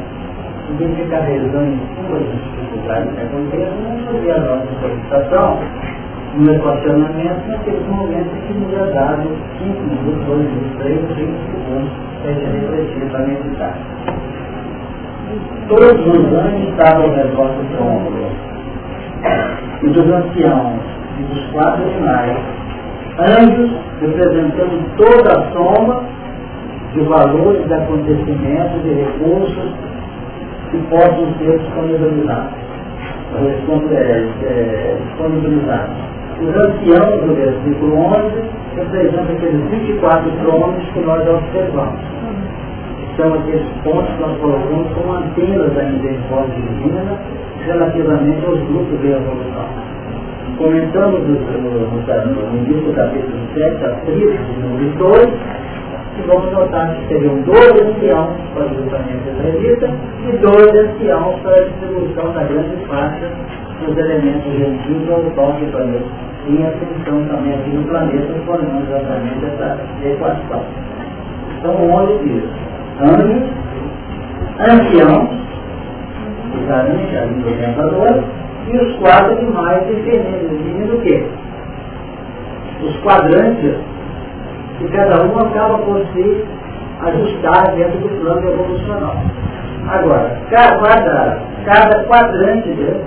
ninguém fica rezando em das dificuldades que acontecem, não fazer a nossa solicitação no equacionamento naqueles momentos que nos é dado 5 minutos, 2 minutos, 3, 5 segundos para a refletir, para meditar. Todos os anos estavam ao redor do tronco e dos anciãos e dos quatro animais, anjos representando toda a soma de valores, de acontecimentos e recursos que possam ser disponibilizados. É, é, disponibilizados. Os anciãos, no versículo 11, representam aqueles 24 tronos que nós observamos. São aqueles pontos que nós colocamos como antenas da misericórdia divina relativamente aos grupos de evolução. Comentamos no, início do capítulo 7, a de número 2, e vamos notar que seriam dois anciãos para o grupamento israelita e dois anciãos para a distribuição da grande faixa dos elementos gentios ao toque planeta. E a função também aqui no planeta, formando exatamente essa equação. Então, onde diz? Anjos, anciãos, exatamente a língua orientadora, e os quadros animais defendendo, definindo o quê? Os quadrantes, que cada um acaba por se ajustar dentro do plano evolucional. Agora, cada, cada quadrante dele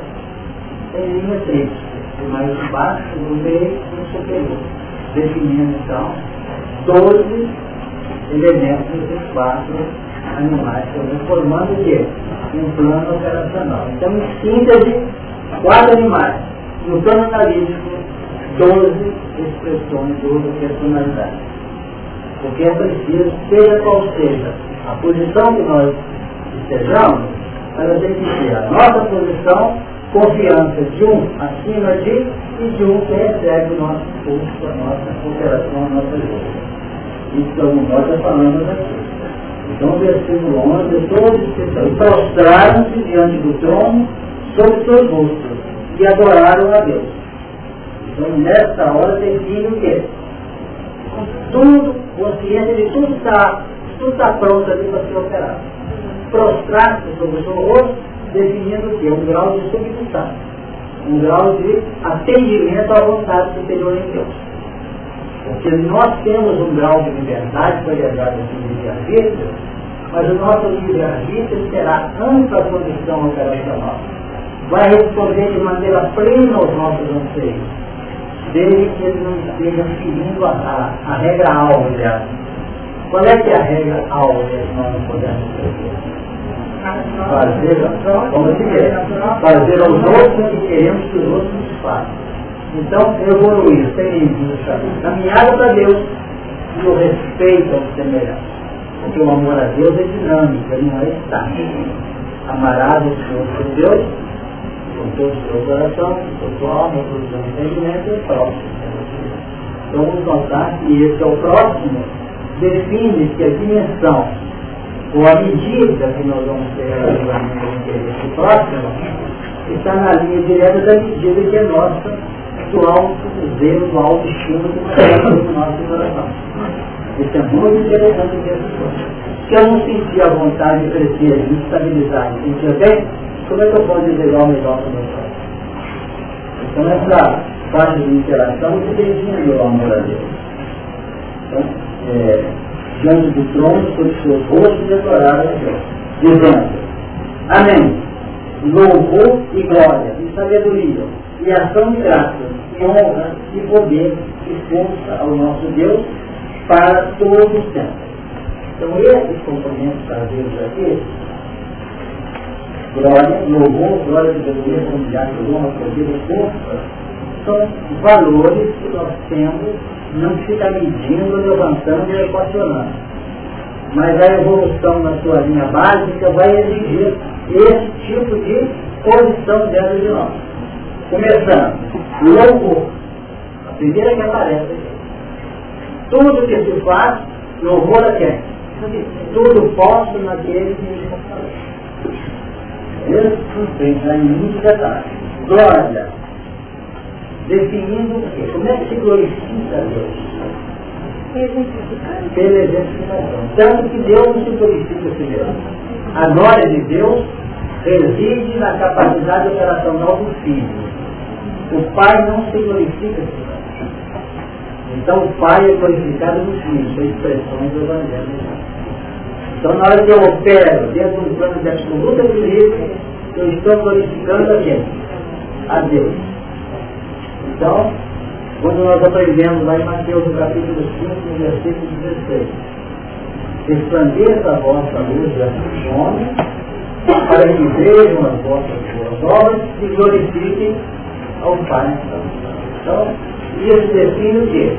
tem linha triste, o mais baixo, o meio e o superior, definindo então 12 elementos dos quatro animais, formando o quê? Um plano operacional. Então, em síntese, quatro animais. No plano analítico, 12 expressões, 12 personalidades. Porque é preciso, seja qual seja a posição que nós estejamos, ela tem que ser a nossa posição, confiança de um acima de e de um que recebe o nosso impulso, a nossa operação, a nossa luta. Então, nós já falamos aqui. Então, versículo 11 é todo especial. E prostraram-se diante do trono sobre seus rostos e adoraram a Deus. Então, nesta hora, define o quê? Tudo, consciência de tudo está, tudo está pronto ali para ser operado. Prostrar-se sobre o seu rosto, definindo o quê? Um grau de submissão. Um grau de atendimento à vontade superior em Deus. Porque nós temos um grau de liberdade para viajar no livre-arbítrio, mas o nosso livre-arbítrio terá ampla condição operacional. Vai responder de maneira plena aos nossos anseios, desde que ele não esteja seguindo a, a, a regra aliás. Qual é que é a regra alvo que nós não podemos seguir? Fazer, como se quer, fazer aos outros o que queremos que os outros façam. Então, evoluir, sem caminhada para Deus e respeito ao semelhante. Porque o amor a Deus é dinâmico, ele não é estático. Amarás o Senhor seu Deus com todo o seu coração, com sua alma, com o seu entendimento e o próximo. Então vamos notar que esse é o próximo, define que a dimensão ou a medida que nós vamos ter relativamente ao interesse próximo está na linha direta da medida que é nossa do alto zelo, do alto estímulo que nós temos no nosso coração. Isso é muito interessante que Se eu não sentir a vontade de crescer, de estabilizar, de sentir bem, como é que eu posso desejar o melhor para o meu pai? Então essa parte de interação se define o amor a Deus. Então, é, diante do trono, sobre seus rostos decoraram a Deus, dizendo, Amém. Louvor e glória, e sabedoria, e ação de graças, honra, e poder, e força ao nosso Deus para todos os tempos. Então esses componentes Deus aqui, glória, louvor, glória, sabedoria, comunidade, honra, poder e força, são valores que nós temos, não fica medindo, levantando e equacionando. Mas a evolução na sua linha básica vai exigir esse tipo de posição dentro de nós. Começando, louvor. A primeira que aparece. Tudo que se faz, louvor a quem? Tudo posso naquele que me fortalece. Isso tem já em muitos detalhes. Glória. Definindo o quê? Como é que se glorifica Deus? Pela exemplificação. Tanto que Deus não se glorifica a si mesmo. A glória de Deus reside na capacidade operacional do Filho. O Pai não se glorifica. Então o Pai é glorificado no Filho, são expressões do Evangelho. Então na hora que eu opero dentro do plano de absoluto equilíbrio, eu estou glorificando a quem? A Deus. Então, quando nós aprendemos lá em Mateus no capítulo 5, no versículo 16, resplandeça a vossa luz diante dos homens, para que vejam as vossas boas obras e glorifiquem ao Pai. Então, isso define o quê?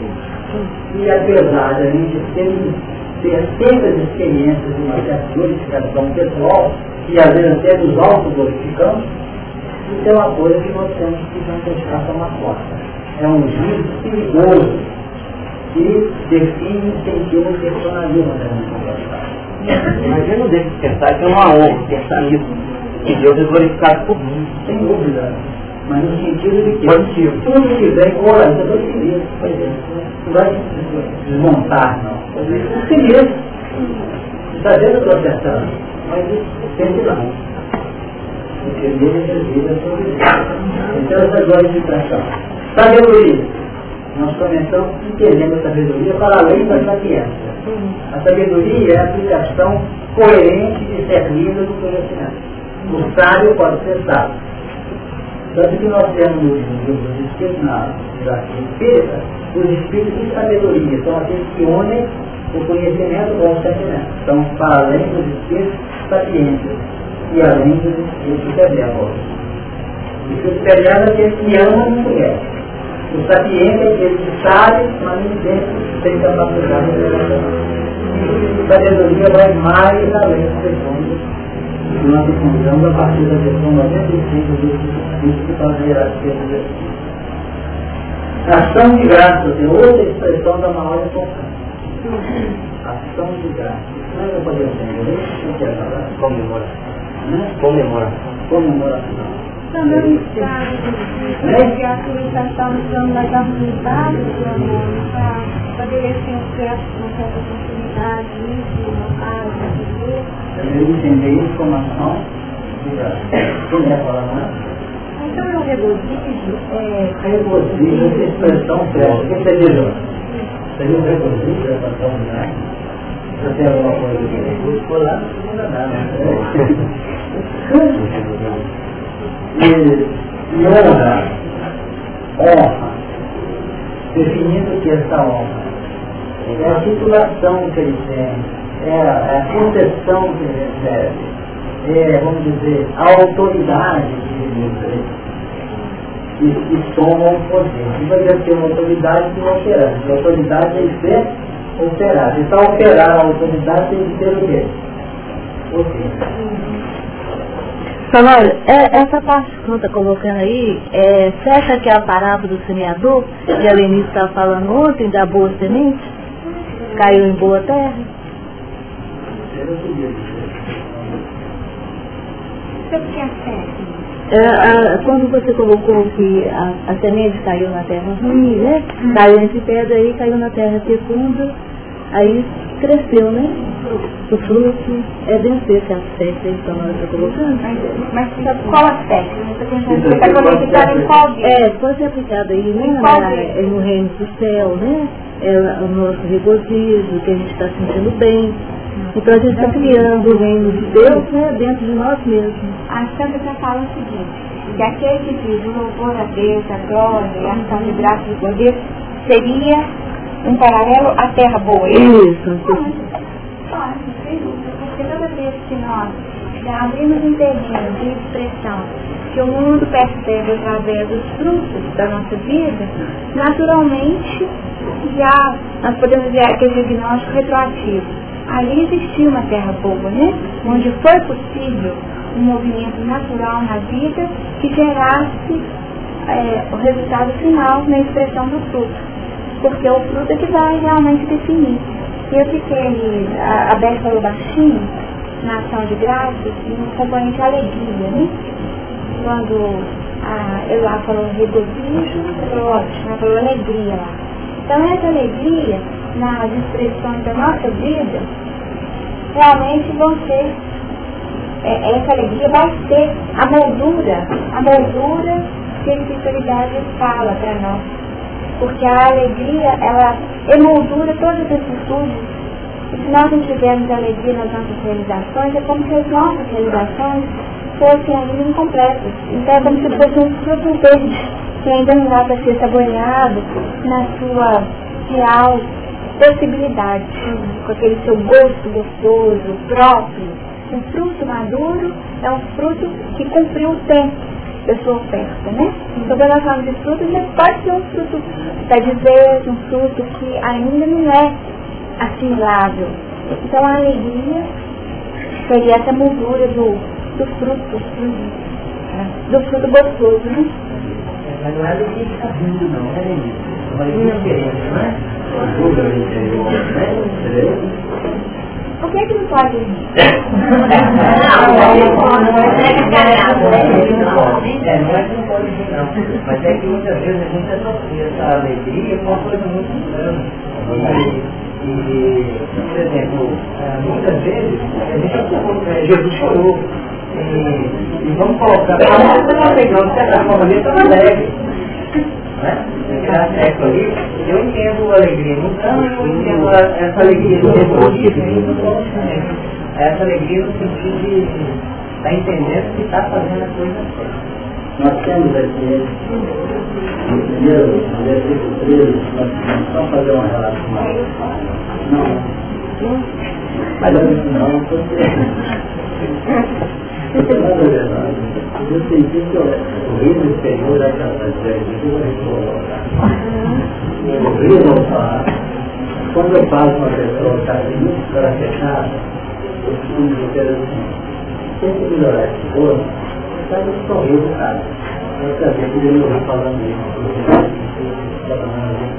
E apesar de a gente ter, ter tantas experiências de uma certa glorificação pessoal, e às vezes até nos auto-glorificamos, isso é uma coisa que nós temos que não deixar tomar conta é um juízo perigoso que define o sentido do personalismo da nossa Mas eu não devo pensar que é uma honra pensar nisso. Que Deus é glorificado por mim. Sem dúvida. Mas no sentido de que Positivo. tudo que vem, olha, eu estou feliz, por exemplo. Não vai desmontar, não. Você mesmo. Está vendo eu estou acertando? Mas sempre não. Porque a sua vida. Então essa glorificação Sabedoria. Nós começamos entendendo a sabedoria para além da sapiência. A sabedoria é a aplicação coerente e discernida do conhecimento. O sábio pode ser sábio. Tanto que nós temos nos espíritos, na hierarquia espírita, os espíritos de sabedoria, são aqueles que unem o conhecimento com o sentimento. Então, para além dos espíritos sapientes e além dos espíritos benévolos. O espírito benévolo é aquele que ama e conhece. O sapiente é aquele que sabe, mas nem sempre tem capacidade de relacionar. A sabedoria vai mais além das questões que nós encontramos a partir da questão 95 do Espírito faz a hierarquia de Ação de graça tem outra expressão da maior importância. Ação de graça. Não é que eu poderia entender? O que é falar? Comemoração. Né? Comemoração. Comemoração. Também o estado de atualização no plano das harmonizadas do amor, para estabelecer um certo, uma certa continuidade, isso, no caso, Também entender informação, como é a palavra? Então é o regozijo. É... Regozijo, essa expressão certa, o que você diz? Seria um requisito essa comunidade? Você tem alguma coisa que buscou lá, não vai dar, né? E, honra, honra, definindo que é essa honra. É a titulação que ele tem, é a, é a proteção que ele recebe, é, vamos dizer, a autoridade que ele recebe e, e o poder. E vai ter uma autoridade que não operar. A autoridade tem que ser operada. E para operar a autoridade tem que ter o quê? O Samuel, é, essa parte que você está colocando aí, é, fecha que é a parábola do semeador, que a Lenice estava falando ontem, da boa semente, caiu em boa terra? É, a, quando você colocou que a, a, semente caiu na terra ruim, né? Hum. Caiu entre pedra aí, caiu na terra fecunda, aí cresceu, né? O fruto é dentro desse aspecto a senhora está colocando. Mas, mas qual aspecto? Você está conectado em qual dia? É, pode ser aplicado aí, né? Na, é no reino do céu, né? É o nosso regozijo, que a gente está sentindo bem. Então a gente está criando o reino de Deus né, dentro de nós mesmos. A Santa já fala o seguinte, que aquele que diz o louvor a Deus, a glória a ação de graça e poder seria um paralelo à terra boa. Isso. Pode, sem dúvida, porque toda vez que nós já abrimos um terreno de expressão que o mundo percebe através dos frutos da nossa vida, naturalmente já nós podemos ver aquele diagnóstico retroativo ali existia uma terra boa, né? Onde foi possível um movimento natural na vida que gerasse é, o resultado final na expressão do fruto. Porque o fruto é que vai realmente definir. Eu fiquei, a, a baixinho, na ação de graças, no componente alegria, né? Quando a Elá falou regozijo, falou ótimo, ela falou alegria lá. Então essa alegria nas expressões da nossa vida, realmente vão ser, é, essa alegria vai ser a moldura, a moldura que a espiritualidade fala para nós. Porque a alegria, ela emoldura todas as virtudes. E se nós não tivermos alegria nas nossas realizações, é como se as nossas realizações fossem ainda incompletas. Então é como se fosse um fruto verde, que ainda não dá para ser saboreado na sua real possibilidade, com aquele seu gosto gostoso, próprio. Um fruto maduro é um fruto que cumpriu o tempo da sua oferta, né? Então, quando nós falamos de fruto, já pode ser um fruto da dizer, um fruto que ainda não é assimilável. Então, a alegria seria essa moldura do, do fruto, do fruto gostoso, né? Mas não é alegria que está vindo, não, é alegria. É uma alegria diferente, não é? Por que que não pode rir? Não, não é não não. Mas é que muitas vezes a gente associa essa alegria com uma coisa muito grande. E, por exemplo, muitas vezes a gente associa, Jesus chorou. E, vamos colocar, a nossa legal, de certa forma, ele estava alegre. Né? Ali, eu entendo a alegria no canto, eu entendo essa alegria no sentido essa alegria no sentido de estar tá entendendo que está fazendo a coisa certa. Nós temos aqui, no primeiro, no versículo 13, nós vamos fazer uma relação. Não. Mas não, porque... Porque, na eu senti que o reino exterior é capaz de o rio não. Quando eu passo uma pessoa que está muito para fechada, eu costumo dizer assim, tem que melhorar esse corpo, está no sorriso do cara. Eu também podia me ouvir falando isso,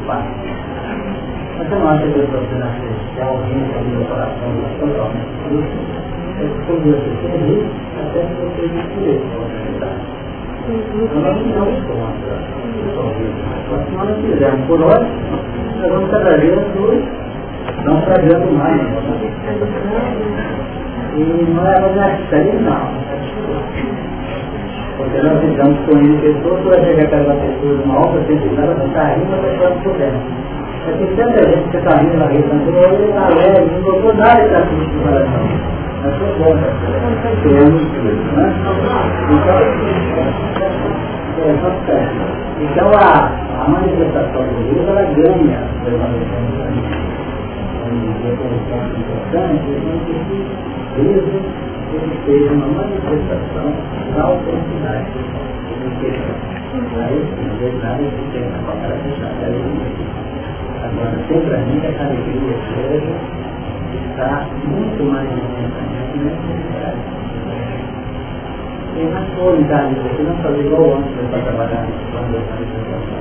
mas eu não acho que eu estou sendo artificial, rindo, no meu coração, totalmente você até que você descobrir Nós não somos Se nós fizermos por nós, nós vamos cada vez não sabendo mais. E não é uma série não. Porque nós ficamos com ele pessoas, para chegar aquela pessoa numa obra, sem precisar, ela está rindo, ela está dentro. Mas tem tanta gente que está vindo na anterior, ele está alegre, não botou nada do coração. Mas foi bom, né? Então, é, então a, a manifestação do Deus, ela ganha um importante, Deus ele seja uma manifestação da autenticidade que Aí, na verdade, eu tenho a palavra fechada. Agora, sempre a essa alegria seja está muito mais intensamente necessidade. Tem mais qualidade, você não fazer igual antes para trabalhar quando eu faço situação.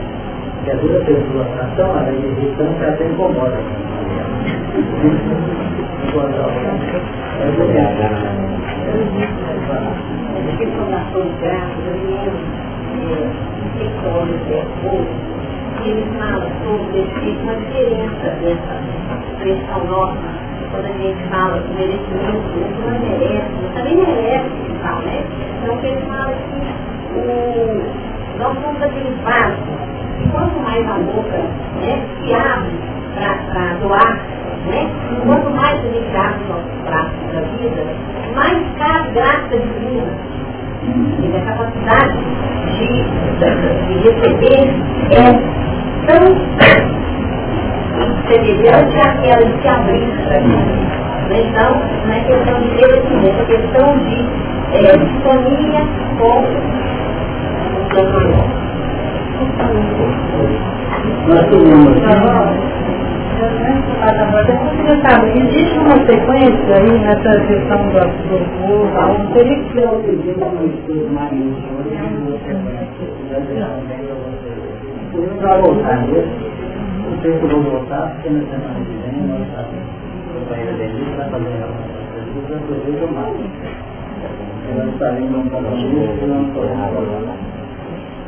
Porque a pessoa está tão irritante que até incomoda. É. Que fundações gráficas, eu lembro, sectores, é, que ele fala sobre uma diferença dessa expressão nossa, quando a gente fala de merecimento, isso não merece, também merece que fala, né? Então que ele fala que o, nós somos aquele vaso, e quanto mais a boca né, se abre para doar, né? quanto mais a gente abre os nossos braços da vida, mais cabe graça divina e a capacidade de, de receber é tão semelhante àquela de se abrir Então, não é questão de merecimento, é questão de é, sintonia com o seu maior. Nós temos Existe uma sequência aí nessa questão do, do povo, um que ser o pedido do estudo mais para voltar nisso, não sei se eu vou voltar, porque na semana que vem nós estamos para ir a Denise para fazer a inclusive o mais. Nós estaremos no compromisso e não estou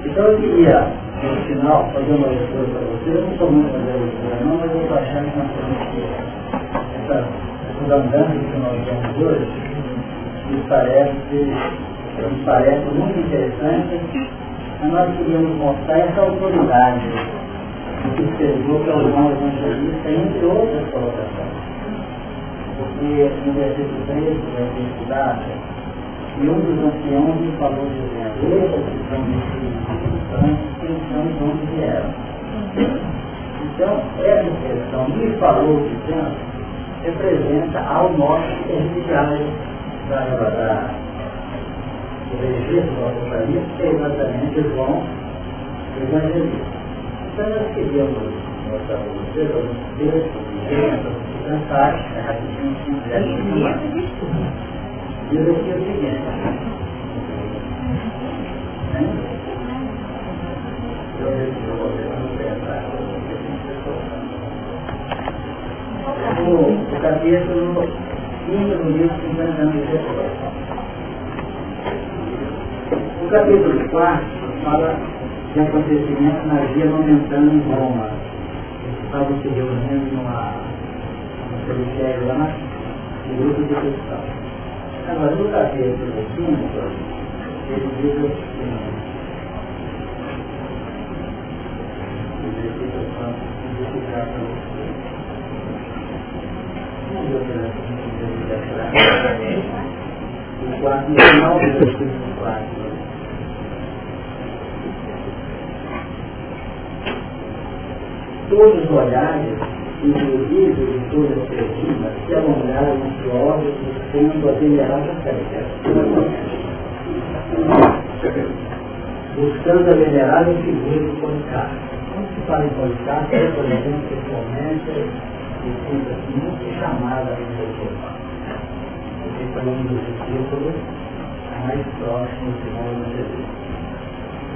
Então eu queria, no final, fazer uma leitura para vocês. Eu não sou muito fazer leitura não, mas eu estou achando que nós temos que essa, essas que nós temos hoje, me parece, me parece muito interessante mas nós queríamos mostrar essa autoridade que escreveu para o irmão evangelista, entre outras colocações. Porque no versículo 13, vai ser estudado, e um dos anciãos me falou dizendo, esses que são discípulos quem são de onde vieram. Então, essa expressão, me falou dizendo, representa ao nosso intermediário da, da o registro do Apocalipse, que é exatamente João Evangelista. Então nós mostrar para vocês alguns textos, exemplos, fantásticos, rapidinho, se quiser Diz aqui o seguinte. Eu que eu vou pensar. O capítulo 5 do livro 50 anos depois capítulo 4 fala de acontecimentos na via momentânea em Roma. Eles estavam se reunindo numa, numa cemitério lá, um grupo de cristãos. Agora, no capítulo 5, ele diz o seguinte. O quarto final do versículo 4. Todos os olhares, inclusive de todas as pessoas, se alongaram ansiosos, buscando a venerada fé. Buscando a venerável figura de Policarpo. Quando se fala em Policarpo, é, por exemplo, pessoalmente, e fica muito chamada a Deus. Porque foi um dos discípulos mais próximos de nós, Jesus.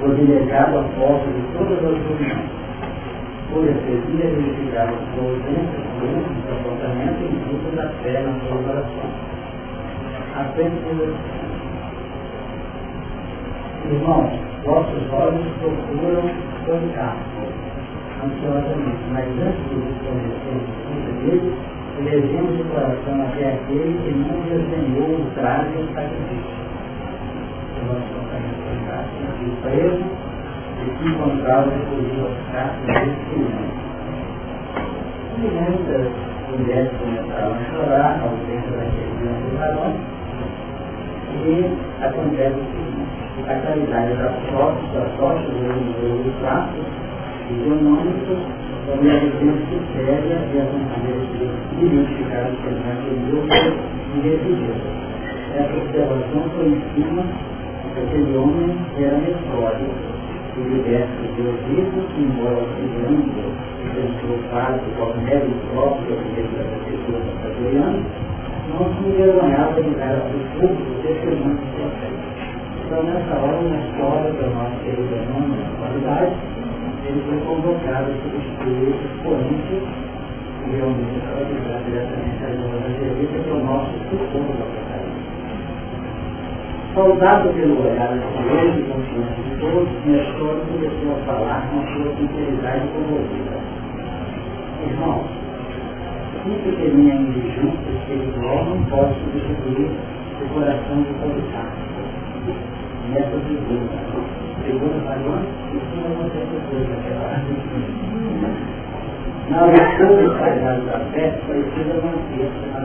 Foi delegado a foto de todas as reuniões por efetivia verificar a sua ausência, do comportamento e fruto da fé na sua oração. Apenas Irmãos, vossos olhos procuram tocar ansiosamente, mas antes de resplandecer o dele, elevemos o coração até aquele que não desenhou o traje e o sacrifício. O nosso comportamento preso e se encontrava depois de Oscar desse mulheres começaram a chorar, a ausência daqueles grandes varões, e acontece o seguinte, a caridade da sorte, da sorte do do fato, econômico, também a vivência séria e as maneiras de identificar o cenário de Deus e decidir. Essa observação foi em cima daquele homem que era metódico, o liberto de Deus vivo, que embora auxiliando o fato mérito próprio da pessoa categoriana, não se envergonhava de dar ao público testemunho do processo. Então, nessa hora, na história da nossa querida nona qualidade, ele foi convocado a substituir os políticos, que realmente ligado diretamente da Jerita, que é o nosso futuro da Saudado pelo olhar ansioso e confiante de todos, Nestor começou a falar com a sua sinceridade comovida. Irmão, uma pequenina indigência espiritual não pode substituir o coração de Policarpo. Nessa figura, segunda variante, isso não acontece depois daquela Na leitura sagrada da fé, precisa manter-se na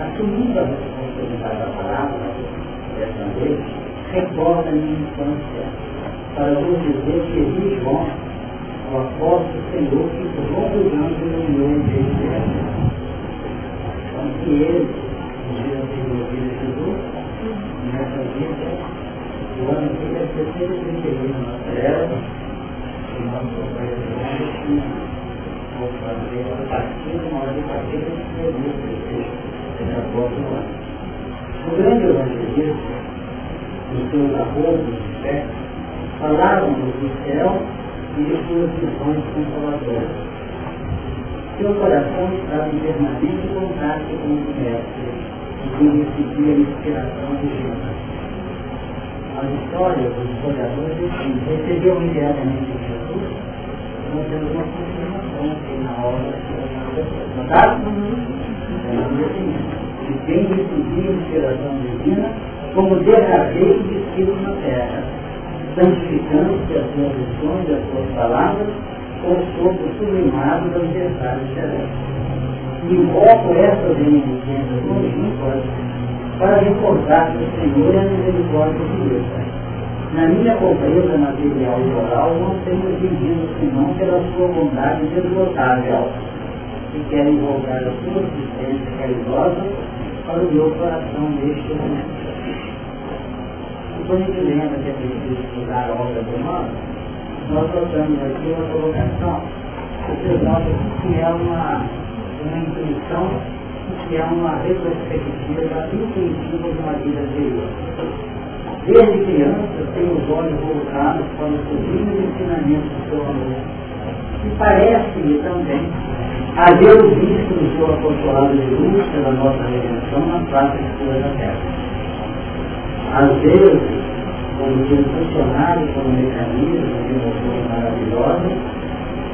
assumindo a responsabilidade da palavra, dessa vez, recorda a minha infância, para vos dizer que vi João, o apóstolo Senhor, que por longos anos iluminou o jeito de Então, que ele, um dia desenvolvido Jesus, nessa vida, o ano aqui deve ser 131 na nossa era, e nós compreendemos vou fazer a partir de uma hora de partida de Jesus, o grande evangelista, os seus arrobos de fé, falaram do céu e de suas visões consoladoras. Seu coração estava em contato com o mestre e que recebia a inspiração de Jesus. As histórias dos historiadores dizem recebeu imediatamente Jesus, nós temos uma confirmação aqui na obra que Notaram? E tem recebido a inspiração divina como derradeiro discípulo na terra, santificando-se as suas lições e as suas palavras com o sopro sublimado das verdades celestes. Invoco essas reminiscências longínquas para recordar que o Senhor é a misericórdia de Deus. Na minha pobreza material e moral, não tenho vivido senão pela sua bondade deslotável que quer invocar a sua assistência caridosa para o meu coração neste momento. E quando a gente lembra que é preciso estudar do humano, nós trocamos aqui uma colocação, que é uma, uma intuição, que é uma retrospectiva intuitiva de uma vida anterior. Desde criança, tenho os olhos voltados para os sublimes ensinamentos do seu amor. E parece-me também haver visto no seu apostolado de luz pela nossa redenção na praça escura da terra. Às vezes, como sendo funcionário como mecanismo de emoções maravilhosas,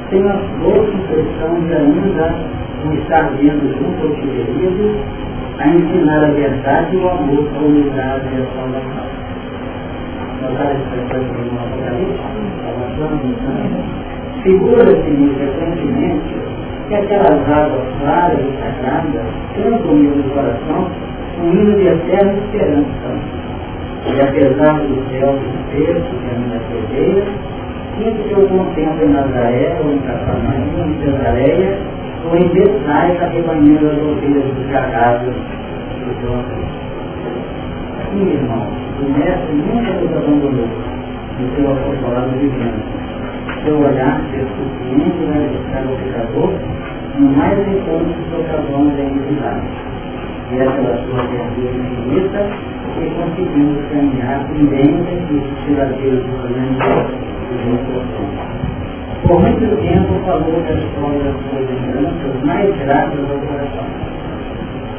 tenho a doce impressão de ainda o estar vendo junto ao querido a ensinar a verdade e o amor para humildade e a salvação. Notar essa expressão no Apocalipse? Figura-se-me frequentemente que aquelas águas claras e sagradas cantam no coração um hino de eterna esperança. E apesar do céu despejo que a minha cerveja, sempre que eu contemplo em Nazaré, ou em Cafarnaum, ou em Cesareia, ou em Betsaida, rebanhando as ovelhas dos carrados do seu Sim, irmão, o Mestre nunca nos abandonou no seu apostolado divino seu olhar ser suficiente para buscar o pecador no mais recôndito ocasiões da iniquidade. E é pela sua verdade infinita que conseguimos caminhar pendentes dos tiradeiros do caminho do nosso Por muito tempo falou da das suas lembranças mais gratas ao coração.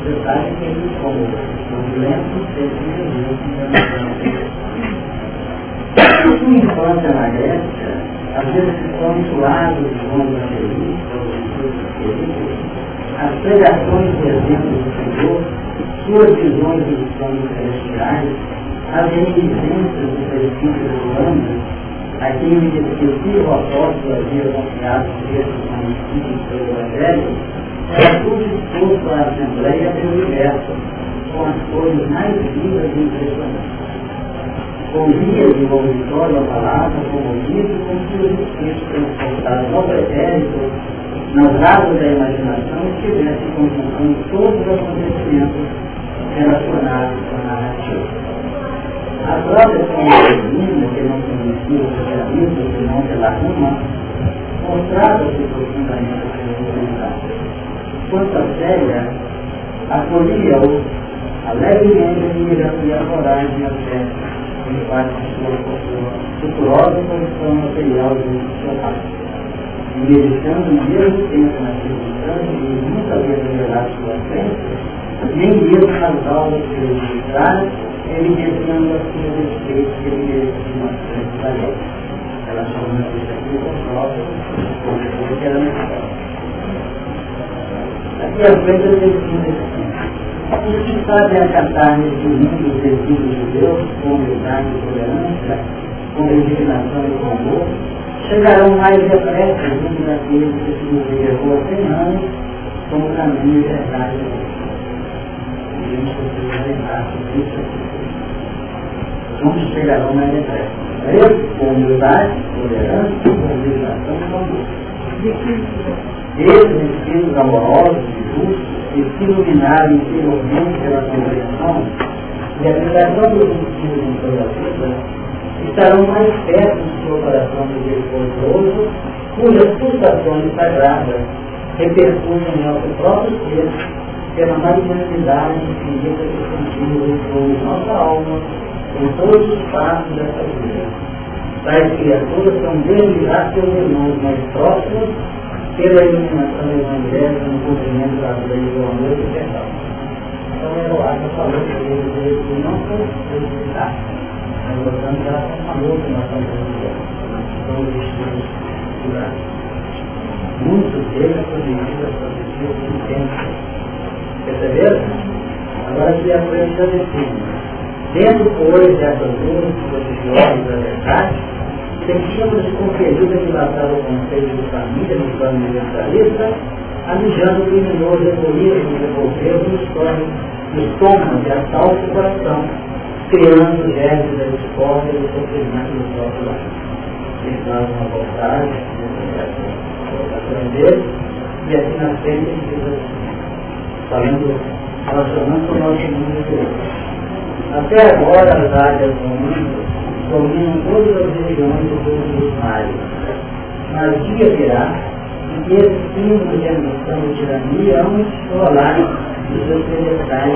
Você sabe que ele como o violento sempre Jesus Sua infância na Grécia às vezes insulados de bom evangelista, as pregações do exemplo do Senhor, suas visões dos sonhos celestiais, as reminiscências do princípio me diz que o apóstolo havia confiado por Deus no do Evangelho era tudo exposto à Assembleia do Universo, com as coisas mais vivas e impressionantes. Ouvia de um auditório a palavra como livro, como se os espíritos transportados ao pretérito, nas águas da imaginação, estivessem consultando todos os acontecimentos relacionados com a narrativa. A própria feminina, que não conhecia o socialismo, senão pela ruma, mostrava-se profundamente sensibilidade. Quanto a Célia, acolhia-o alegremente e a coragem e a parte de sua futurosa condição material de seu pai. E meditando no mesmo tempo na circunstância e nunca havia revelado sua crença, nem mesmo nas aulas que ele ministrara, evidenciando assim o respeito que ele merece uma frente lei. Ela chama isso aqui com próprio, porque era necessário. Aqui à frente eu tenho assim. Os que fazem acatar nesse mundo os desígnios de Deus, com humildade e tolerância, com resignação e com amor, chegarão mais depressa junto daqueles que se desejou há 100 anos como caminho e verdade. E a gente precisa lembrar disso aqui juntos chegarão mais depressa. Eu, com humildade, tolerância, com realização e amor. Esses espíritos amorosos e justos, que se iluminaram interiormente pela compreensão e a aplicação dos ensinos em toda a vida, estarão mais perto do seu coração misericordioso, cujas pulsações sagradas repercutem em nosso próprio ser pela magnanimidade infinita que sentimos em nossa alma em todos os passos dessa vida. Tais criaturas são desligadas pelos irmãos mais próximos pela iluminação evangélica no cumprimento das leis do amor e do perdão. Então, eu acho que falou que ele não foi felicidade. Mas, portanto, ela falou que nós estamos São os estudos curados. Muitos deles produzidos a produzir o tempo. Perceberam? Agora, se a frente da define. Dentro, pois, dessas duas religiosas da verdade, sentimos compelidos a dilatar o conceito de família no plano universalista, alijando o criminoso egoísmo de envolver no estômago de assalto o coração, criando gestos da discórdia e do sofrimento do próprio lar. Eles dão uma vontade, aprender, e assim na frente, falando, relacionando com o nosso mundo interior. Até agora as áreas do mundo dominam todas as religiões e todos os mares. Mas dia virá em que esses símbolos de ambição e tirania vão explorar os seus pedestais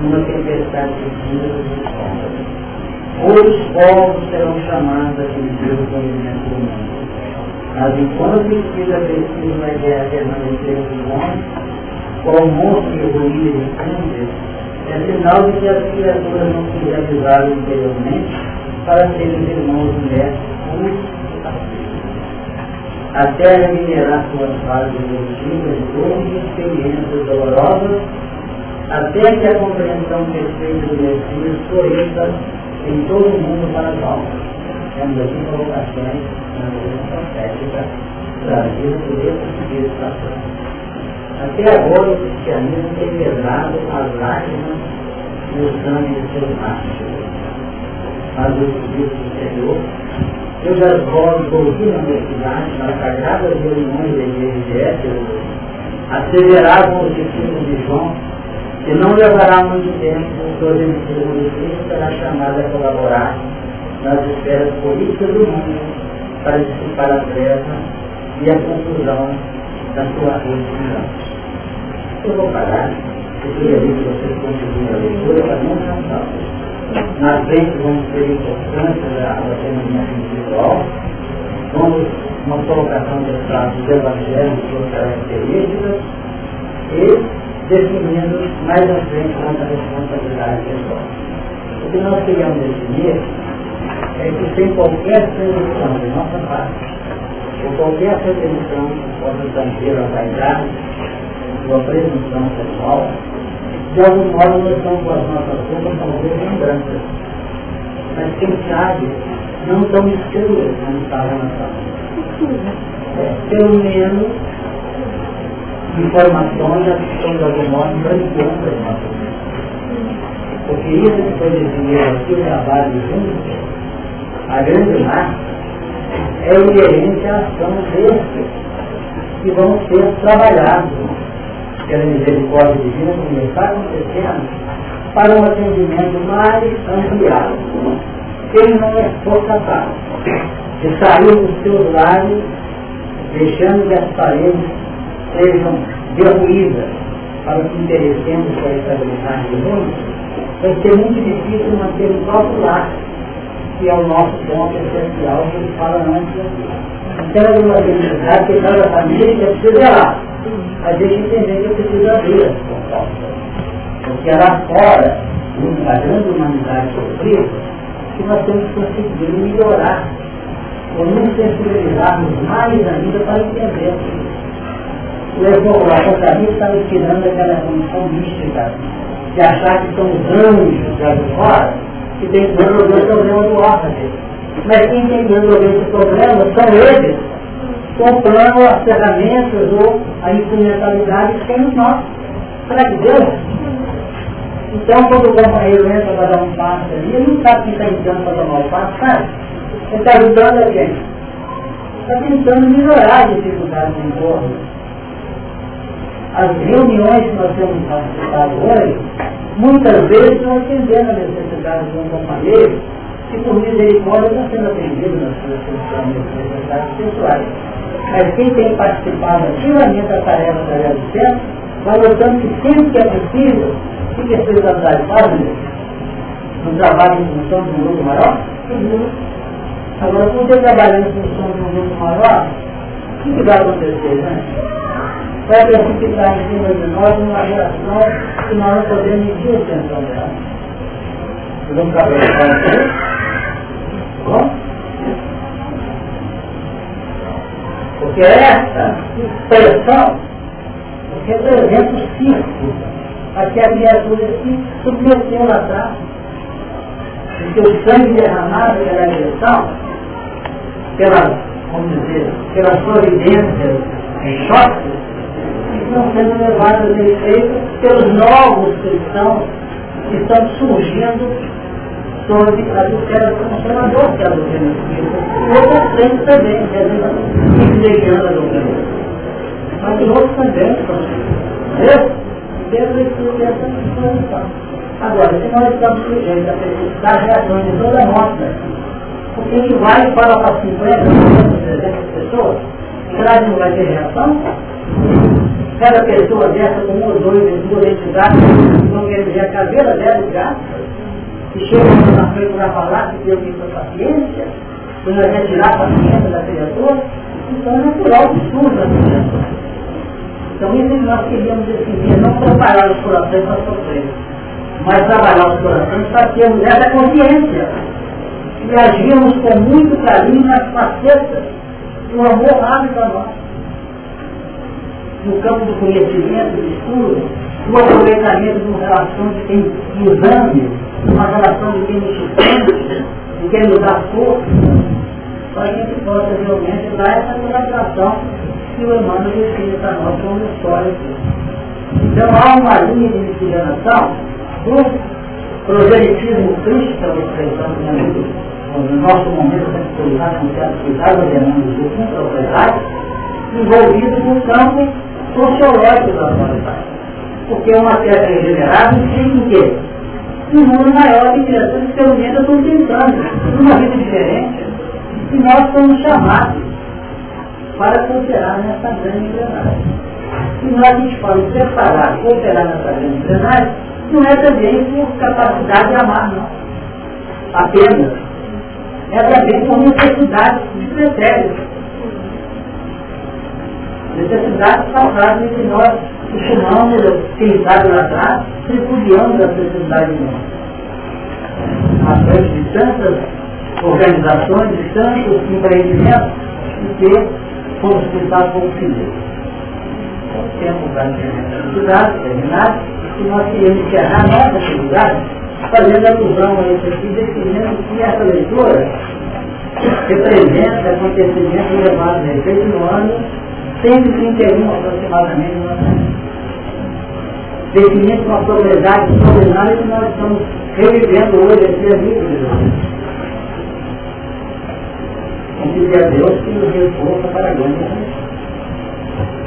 numa tempestade de vidas e sombras. Outros povos serão chamados a viver o conhecimento do mundo. Mas enquanto precisa preciso na guerra permanecer os homens, qual monstro e ruína sangue, é sinal de que as criaturas não se realizaram interiormente para serem irmãos netos a terra minerar suas fases evolutivas de dores e experiências dolorosas, até que a compreensão perfeita do Messias floresça em todo o mundo para as almas. Temos aqui colocações na visão profética trazida por esses Espírito Santo. Até agora o cristianismo tem pesado as lágrimas e o sangue de seus mártires. Mas o Espírito Senhor, eu já rogo ouvi na universidade, nas sagradas reuniões da igreja de Éfeso, asseveravam os discípulos de João que não levará muito tempo o organismo do Cristo será chamado a colaborar nas esferas políticas do mundo para dissipar a treva e a confusão da sua religião. Eu vou parar, eu queria ver que vocês continuem a leitura para não cansar. Na frente vamos ter a importância da terminação individual, vamos uma colocação dos traços do Evangelho, suas características, e definindo mais à frente à responsabilidade pessoal. O que nós queríamos definir é que sem qualquer seleção de nossa parte, ou qualquer pretensão que possa tanger a vaidade, sua presunção sexual, de algum modo nós estamos com as nossas roupas talvez lembranças. Mas quem sabe não tão escuras como estava na sala. É, pelo menos informações já estão de algum modo branqueando as nossas porque isso que foi definido aqui, o trabalho junto, a grande massa, é inerente à ação destes que vão ser trabalhados pela misericórdia divina, como está acontecendo, para um atendimento mais ampliado. Quem não é for capaz de sair dos seus lares, deixando que as paredes sejam derruídas para que interessemos com a estabilidade do mundo, vai ser muito difícil manter o próprio lar, que é o nosso ponto essencial que ele fala antes. Então é uma dificuldade que cada família que precisa. Mas deixa entender que eu preciso abrir essa proposta. Porque lá fora, na grande humanidade sofrida, que nós temos que conseguir melhorar, ou nos sensibilizarmos mais ainda para entender. O Apocalipse está me tirando aquela condição mística de achar que são os anjos de fora que tem que resolver o problema do órgão. Mas quem tem que resolver esse problema são eles, comprando as ferramentas ou a instrumentalidade que temos nós. Para Deus. Então, quando o companheiro entra para dar um passo ali, ele não sabe quem está entrando para tomar o passo, sabe? Ele está ajudando a quem? Está tentando melhorar a dificuldade do entorno. As reuniões que nós temos participado hoje, muitas vezes estão atendendo a necessidade de um companheiro que por misericórdia está sendo atendido nas suas necessidades pessoais. Mas quem tem participado ativamente da tarefa da do centro, vai notando que sempre que é possível, o que a espiritualidade faz, no trabalho em função de um grupo maior, Agora, quando você trabalha em função de um grupo maior, o que, que vai acontecer, né? Vai precipitar em cima de nós uma reação que nós não podemos medir a atenção dela. Vamos Bom? Porque essa expressão representa o circo a que a criatura se submeteu lá atrás. Porque o sangue derramado pela direção, pela, vamos dizer, pelas providências em choque, estão sendo levadas a efeito pelos novos cristãos que estão surgindo sobre a doutrina conservadora, que é a doutrina espírita, e frentes também, que às vezes privilegiando a doutrina. Mas outros também estão Entendeu? Deus precisa essa disposição. Agora, se nós estamos sujeitos a precisar reações de toda a nossa, porque ele vai para 50, 300 pessoas, será que não vai ter reação? Cada pessoa dessa com um ou dois, duas entidades, não quer dizer a caveira dela já, que chega na frente para falar que Deus tem sua paciência, que nós retirar a paciência da criatura, então é natural que surja a criatura. Então isso que nós queríamos definir, não preparar os corações para sofrer, mas trabalhar os corações para termos essa consciência e agirmos com muito carinho nas facetas do amor hábito a nós no campo do conhecimento, do estudo, do aproveitamento de uma relação de quem exame, uma relação de quem nos sustenta, de quem nos dá força, para que a gente possa realmente dar essa colaboração que o Emmanuel define para nós como história. Então há uma linha de miscigenação do proselitismo crítico, que vocês estão no nosso momento de atualizar com certo cuidado, ordenando o proprietário, envolvido no campo sociológico da atualidade. Porque uma terra regenerada implica o quê? Um mundo maior de criaturas que pelo menos estão tentando, uma vida diferente. E nós somos chamados para cooperar nessa grande engrenagem. E nós a gente fala de preparar, cooperar nessa grande engrenagem, não é também por capacidade de amar, não. Apenas. É também por necessidade de critérios necessidades saudáveis que nós estimamos, tentamos lá atrás, repudiamos as necessidades humanas. À frente de tantas organizações, de tantos empreendimentos, que fomos com o filhos. O tempo para necessidade, terminado, e nós queremos encerrar nossa atividade fazendo alusão a isso aqui, definindo que essa leitura representa acontecimentos levados a efeito no ano 131 aproximadamente nós definimos uma sobriedade extraordinária que nós estamos revivendo hoje aqui a vida de Deus. Pedir a Deus que nos reforça para a grande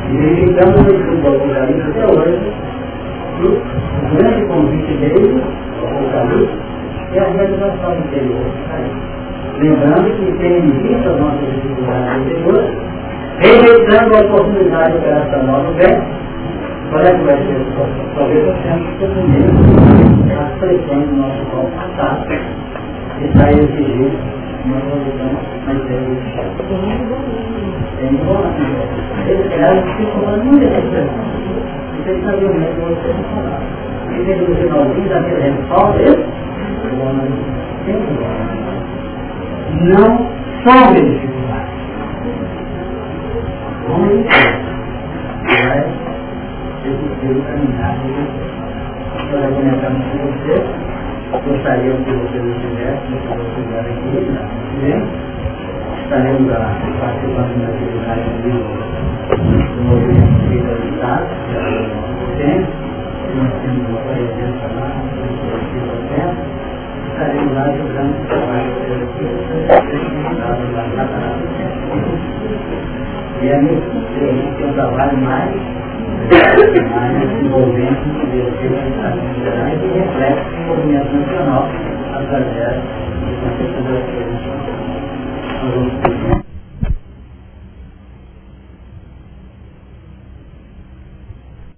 E meditamos no estudo Apocalipse até hoje, o grande convite dele, o Apocalipse, é a realização interior. Lembrando que tem limite às nossas dificuldades interiores, rejeitando a oportunidade operacional no bem, olha como é que eu estou. Talvez você tenha que ter as pressões do nosso corpo passado e sair exigindo uma solução mais entrevista. Tem que falar. Esse cara ficou falando muito dessa pressão. E tem que saber o mesmo que você não falar. E tem que você não ouvir daquele resultado, eu? Não de dificuldade com ele mas eu prefiro caminhar com você. Nós argumentamos com você, gostaríamos que você não estivesse, se você estiver aqui, né? estaremos lá participando da atividade do movimento espiritualizado, que é o tempo, nós temos uma presença lá, estaremos lá trabalho que é o que é o que é o que é o que é o que é que é o que é que é o que é o que é o que é o temos, a que eu trabalho mais, mais desenvolvimento do direito da cidadã e que reflete o movimento nacional através das pessoas que nós.